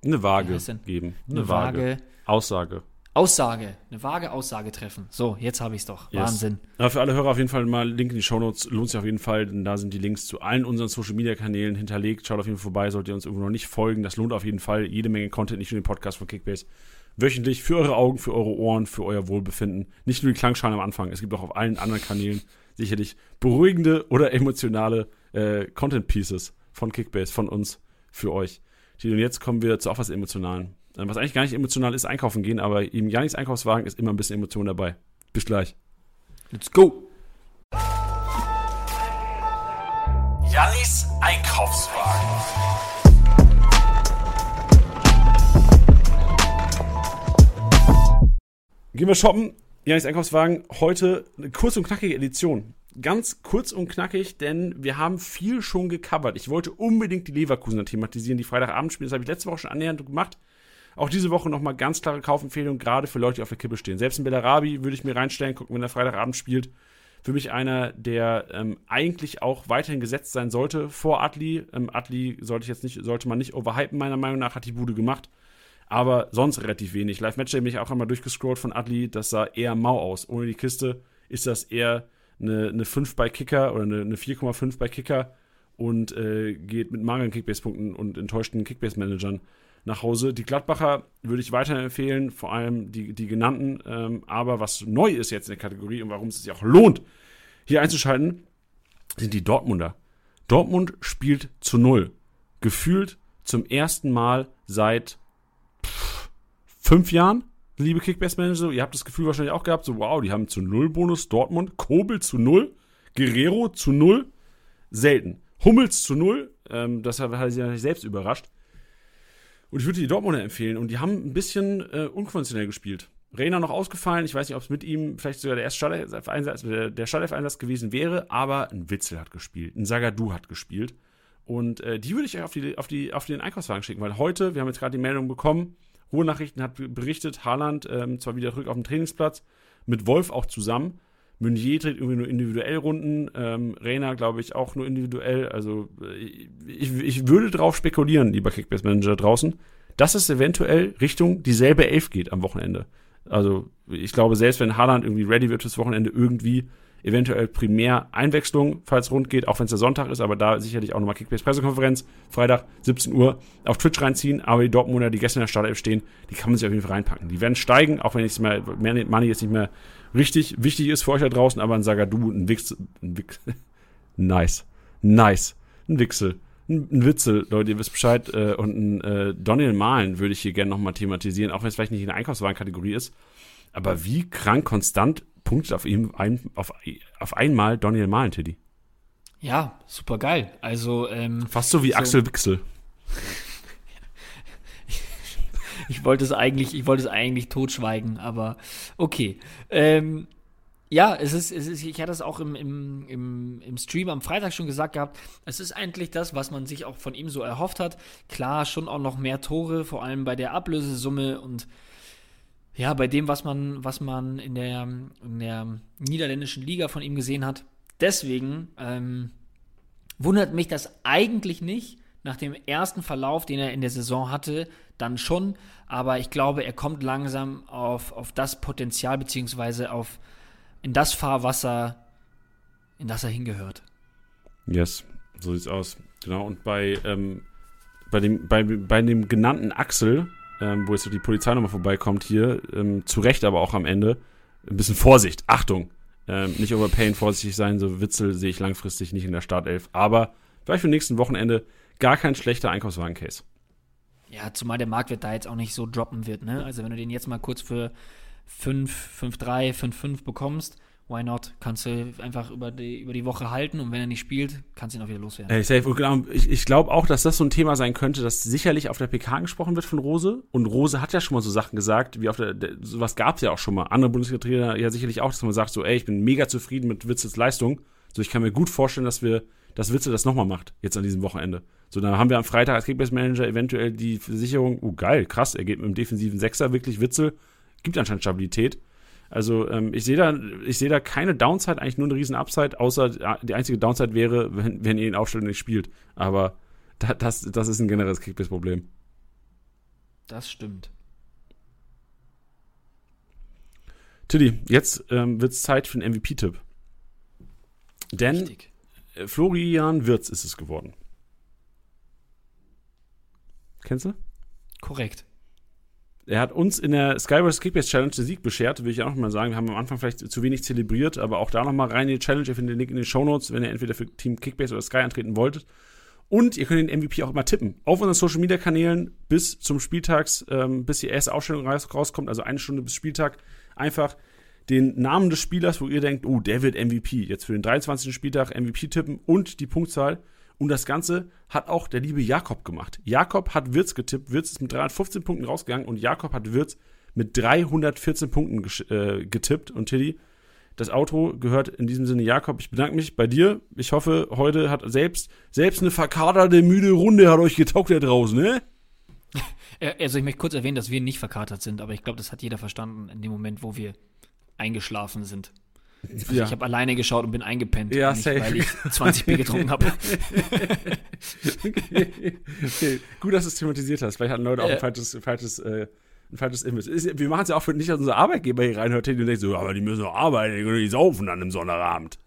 Eine Waage geben. eine vage Aussage. Aussage, eine vage Aussage treffen. So, jetzt habe ich es doch. Yes. Wahnsinn. Aber für alle Hörer auf jeden Fall mal Link in die Shownotes. Lohnt sich auf jeden Fall, denn da sind die Links zu allen unseren Social Media Kanälen hinterlegt. Schaut auf jeden Fall vorbei, solltet ihr uns irgendwo noch nicht folgen. Das lohnt auf jeden Fall. Jede Menge Content, nicht nur den Podcast von Kickbase. Wöchentlich für eure Augen, für eure Ohren, für euer Wohlbefinden. Nicht nur die Klangschalen am Anfang. Es gibt auch auf allen anderen Kanälen sicherlich beruhigende oder emotionale äh, Content Pieces von Kickbase, von uns, für euch. Und jetzt kommen wir zu auch was Emotionalen. Was eigentlich gar nicht emotional ist, einkaufen gehen, aber im Janis Einkaufswagen ist immer ein bisschen Emotion dabei. Bis gleich. Let's go. Jannis Einkaufswagen. Gehen wir shoppen. Jannis Einkaufswagen. Heute eine kurz und knackige Edition. Ganz kurz und knackig, denn wir haben viel schon gecovert. Ich wollte unbedingt die Leverkusener thematisieren, die Freitagabend spielen. Das habe ich letzte Woche schon annähernd gemacht. Auch diese Woche nochmal ganz klare Kaufempfehlung, gerade für Leute, die auf der Kippe stehen. Selbst in Bellarabi würde ich mir reinstellen, gucken, wenn er Freitagabend spielt. Für mich einer, der ähm, eigentlich auch weiterhin gesetzt sein sollte vor Atli. Ähm, Atli sollte, ich jetzt nicht, sollte man nicht overhypen, meiner Meinung nach, hat die Bude gemacht. Aber sonst relativ wenig. Live-Match bin ich auch einmal durchgescrollt von Atli. Das sah eher mau aus. Ohne die Kiste ist das eher eine, eine 5 bei Kicker oder eine, eine 4,5 bei Kicker und äh, geht mit mangelnden Kickbase-Punkten und enttäuschten Kickbase-Managern nach Hause. Die Gladbacher würde ich weiterhin empfehlen, vor allem die, die genannten. Ähm, aber was neu ist jetzt in der Kategorie und warum es sich auch lohnt, hier einzuschalten, sind die Dortmunder. Dortmund spielt zu Null. Gefühlt zum ersten Mal seit pff, fünf Jahren, liebe Kickbase-Manager. Ihr habt das Gefühl wahrscheinlich auch gehabt, so wow, die haben zu Null Bonus. Dortmund, Kobel zu Null, Guerrero zu Null. Selten. Hummels zu Null. Ähm, das hat, sie natürlich selbst überrascht. Und ich würde die Dortmunder empfehlen. Und die haben ein bisschen äh, unkonventionell gespielt. Reiner noch ausgefallen. Ich weiß nicht, ob es mit ihm vielleicht sogar der erste Startelf-Einsatz, der Startelf-Einsatz gewesen wäre. Aber ein Witzel hat gespielt. Ein Sagadu hat gespielt. Und äh, die würde ich auf, die, auf, die, auf den Einkaufswagen schicken. Weil heute, wir haben jetzt gerade die Meldung bekommen, Ruhrnachrichten hat berichtet, Haaland ähm, zwar wieder zurück auf dem Trainingsplatz, mit Wolf auch zusammen. Meunier dreht irgendwie nur individuell Runden, ähm, Reiner glaube ich auch nur individuell. Also äh, ich, ich würde darauf spekulieren, lieber Kickbase-Manager draußen, dass es eventuell Richtung dieselbe Elf geht am Wochenende. Also ich glaube, selbst wenn Haaland irgendwie ready wird fürs Wochenende, irgendwie eventuell primär Einwechslung, falls rund geht, auch wenn es der Sonntag ist, aber da sicherlich auch nochmal Kickbase-Pressekonferenz, Freitag, 17 Uhr, auf Twitch reinziehen, aber die Dortmunder, die gestern in der Startelf stehen, die kann man sich auf jeden Fall reinpacken. Die werden steigen, auch wenn jetzt mal, Money jetzt nicht mehr richtig wichtig ist für euch da draußen, aber ein Sagadu, ein Wix, ein Wix, nice, nice, ein Wixel, ein, ein Witzel, Leute, ihr wisst Bescheid, äh, und ein äh, Daniel Mahlen würde ich hier gerne nochmal thematisieren, auch wenn es vielleicht nicht in der Einkaufswagenkategorie ist, aber wie krank konstant punktet auf ihm ein, auf, auf einmal Daniel Mahlen, Tiddy. Ja, super geil. Also, ähm, Fast so wie So. Axel Wixel. Ich wollte es eigentlich, ich wollte es eigentlich totschweigen, aber okay. Ähm, ja, es ist, es ist, ich hatte es auch im, im, im, im Stream am Freitag schon gesagt gehabt, es ist eigentlich das, was man sich auch von ihm so erhofft hat. Klar, schon auch noch mehr Tore, vor allem bei der Ablösesumme und ja, bei dem, was man, was man in der, in der niederländischen Liga von ihm gesehen hat. Deswegen ähm, wundert mich das eigentlich nicht. Nach dem ersten Verlauf, den er in der Saison hatte, dann schon. Aber ich glaube, er kommt langsam auf, auf das Potenzial, beziehungsweise auf in das Fahrwasser, in das er hingehört. Yes, so sieht's aus. Genau, und bei, ähm, bei, dem, bei, bei dem genannten Axel, ähm, wo jetzt die Polizei nochmal vorbeikommt hier, ähm, zu Recht aber auch am Ende, ein bisschen Vorsicht, Achtung. Ähm, nicht overpayen, vorsichtig sein, so Witzel sehe ich langfristig nicht in der Startelf. Aber vielleicht für nächsten Wochenende gar kein schlechter Einkaufswagen-Case. Ja, zumal der Marktwert da jetzt auch nicht so droppen wird, ne? Also wenn du den jetzt mal kurz für 5, 5-3, 5-5 bekommst, why not? Kannst du einfach über die, über die Woche halten und wenn er nicht spielt, kannst du ihn auch wieder loswerden. Genau, ich, ich glaube auch, dass das so ein Thema sein könnte, dass sicherlich auf der PK angesprochen wird von Rose. Und Rose hat ja schon mal so Sachen gesagt, wie auf der, der sowas gab es ja auch schon mal. Andere Bundesliga-Trainer ja sicherlich auch, dass man sagt so, ey, ich bin mega zufrieden mit Witzels Leistung. So, ich kann mir gut vorstellen, dass wir, dass Witzel das nochmal macht, jetzt an diesem Wochenende. So, dann haben wir am Freitag als Kickbase-Manager eventuell die Versicherung, oh geil, krass, er geht mit dem defensiven Sechser wirklich Witzel, gibt anscheinend Stabilität. Also ähm, ich sehe da, ich sehe da keine Downside, eigentlich nur eine riesen Upside, außer die einzige Downside wäre, wenn, wenn ihr ihn aufstellt nicht spielt. Aber da, das, das ist ein generelles Kickbase-Problem. Das stimmt. Tilly, jetzt ähm, wird es Zeit für einen MVP-Tipp. Denn Richtig. Florian Wirz ist es geworden. Kennst du? Korrekt. Er hat uns in der Skywars Kickbase Challenge den Sieg beschert, will ich auch noch mal sagen. Wir haben am Anfang vielleicht zu wenig zelebriert, aber auch da noch mal rein in die Challenge. Ihr findet den Link in den Show Notes, wenn ihr entweder für Team Kickbase oder Sky antreten wolltet. Und ihr könnt den MVP auch immer tippen. Auf unseren Social Media Kanälen bis zum Spieltags, ähm, bis die erste Ausstellung raus, rauskommt, also eine Stunde bis Spieltag, einfach den Namen des Spielers, wo ihr denkt, oh, der wird MVP. Jetzt für den 23. Spieltag MVP tippen und die Punktzahl. Und das Ganze hat auch der liebe Jakob gemacht. Jakob hat Wirtz getippt. Wirtz ist mit 315 Punkten rausgegangen und Jakob hat Wirtz mit 314 Punkten äh, getippt. Und Tilly, das Outro gehört in diesem Sinne Jakob. Ich bedanke mich bei dir. Ich hoffe, heute hat selbst, selbst eine verkaterte, müde Runde hat euch getaugt da draußen, ne? Also ich möchte kurz erwähnen, dass wir nicht verkatert sind, aber ich glaube, das hat jeder verstanden in dem Moment, wo wir eingeschlafen sind. Ja. Ich habe alleine geschaut und bin eingepennt, Ja, nicht, safe. weil ich 20 Bier getrunken habe. okay. okay. Gut, dass du es thematisiert hast. Vielleicht hatten Leute auch ein falsches, falsches, äh, ein falsches Image. Ist, wir machen es ja auch für nicht, dass unser Arbeitgeber hier reinhört und denkt so, aber die müssen doch arbeiten, die können nicht saufen an einem Sonnabend.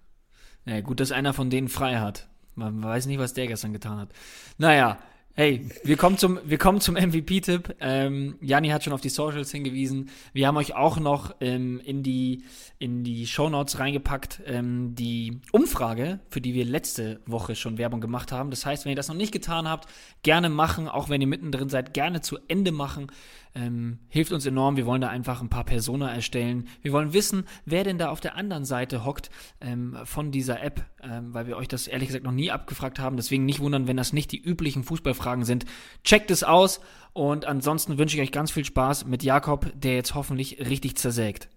Ja, gut, dass einer von denen frei hat. Man weiß nicht, was der gestern getan hat. Naja, hey, wir kommen zum, wir kommen zum MVP-Tipp. Ähm, Janni hat schon auf die Socials hingewiesen. Wir haben euch auch noch ähm, in die, in die Shownotes reingepackt, ähm, die Umfrage, für die wir letzte Woche schon Werbung gemacht haben. Das heißt, wenn ihr das noch nicht getan habt, gerne machen, auch wenn ihr mittendrin seid, gerne zu Ende machen. Ähm, hilft uns enorm. Wir wollen da einfach ein paar Persona erstellen. Wir wollen wissen, wer denn da auf der anderen Seite hockt ähm, von dieser App, ähm, weil wir euch das ehrlich gesagt noch nie abgefragt haben. Deswegen nicht wundern, wenn das nicht die üblichen Fußballfragen sind. Checkt es aus und ansonsten wünsche ich euch ganz viel Spaß mit Jakob, der jetzt hoffentlich richtig zersägt.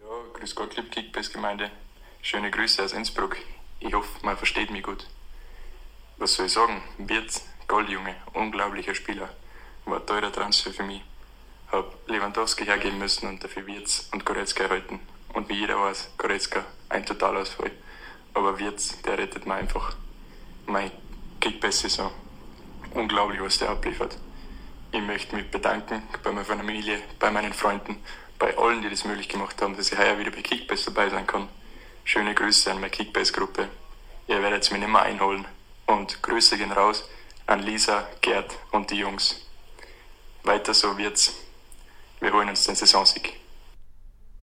Ja, grüß Gott, liebe Kickbase-Gemeinde. Schöne Grüße aus Innsbruck. Ich hoffe, man versteht mich gut. Was soll ich sagen? Wirtz, Goldjunge, unglaublicher Spieler. War ein teurer Transfer für mich. Hab Lewandowski hergeben müssen und dafür Wirtz und Goretzka erhalten. Und wie jeder weiß, Goretzka, ein Totalausfall. Aber Wirtz, der rettet mir einfach meine Kickbase-Saison. Unglaublich, was der abliefert. Ich möchte mich bedanken bei meiner Familie, bei meinen Freunden, bei allen, die das möglich gemacht haben, dass ich heuer wieder bei Kickbase dabei sein kann. Schöne Grüße an meine Kickbase-Gruppe. Ihr werdet mir nicht mehr einholen. Und Grüße gehen raus an Lisa, Gerd und die Jungs. Weiter so wird's. Wir holen uns den Saisonsieg.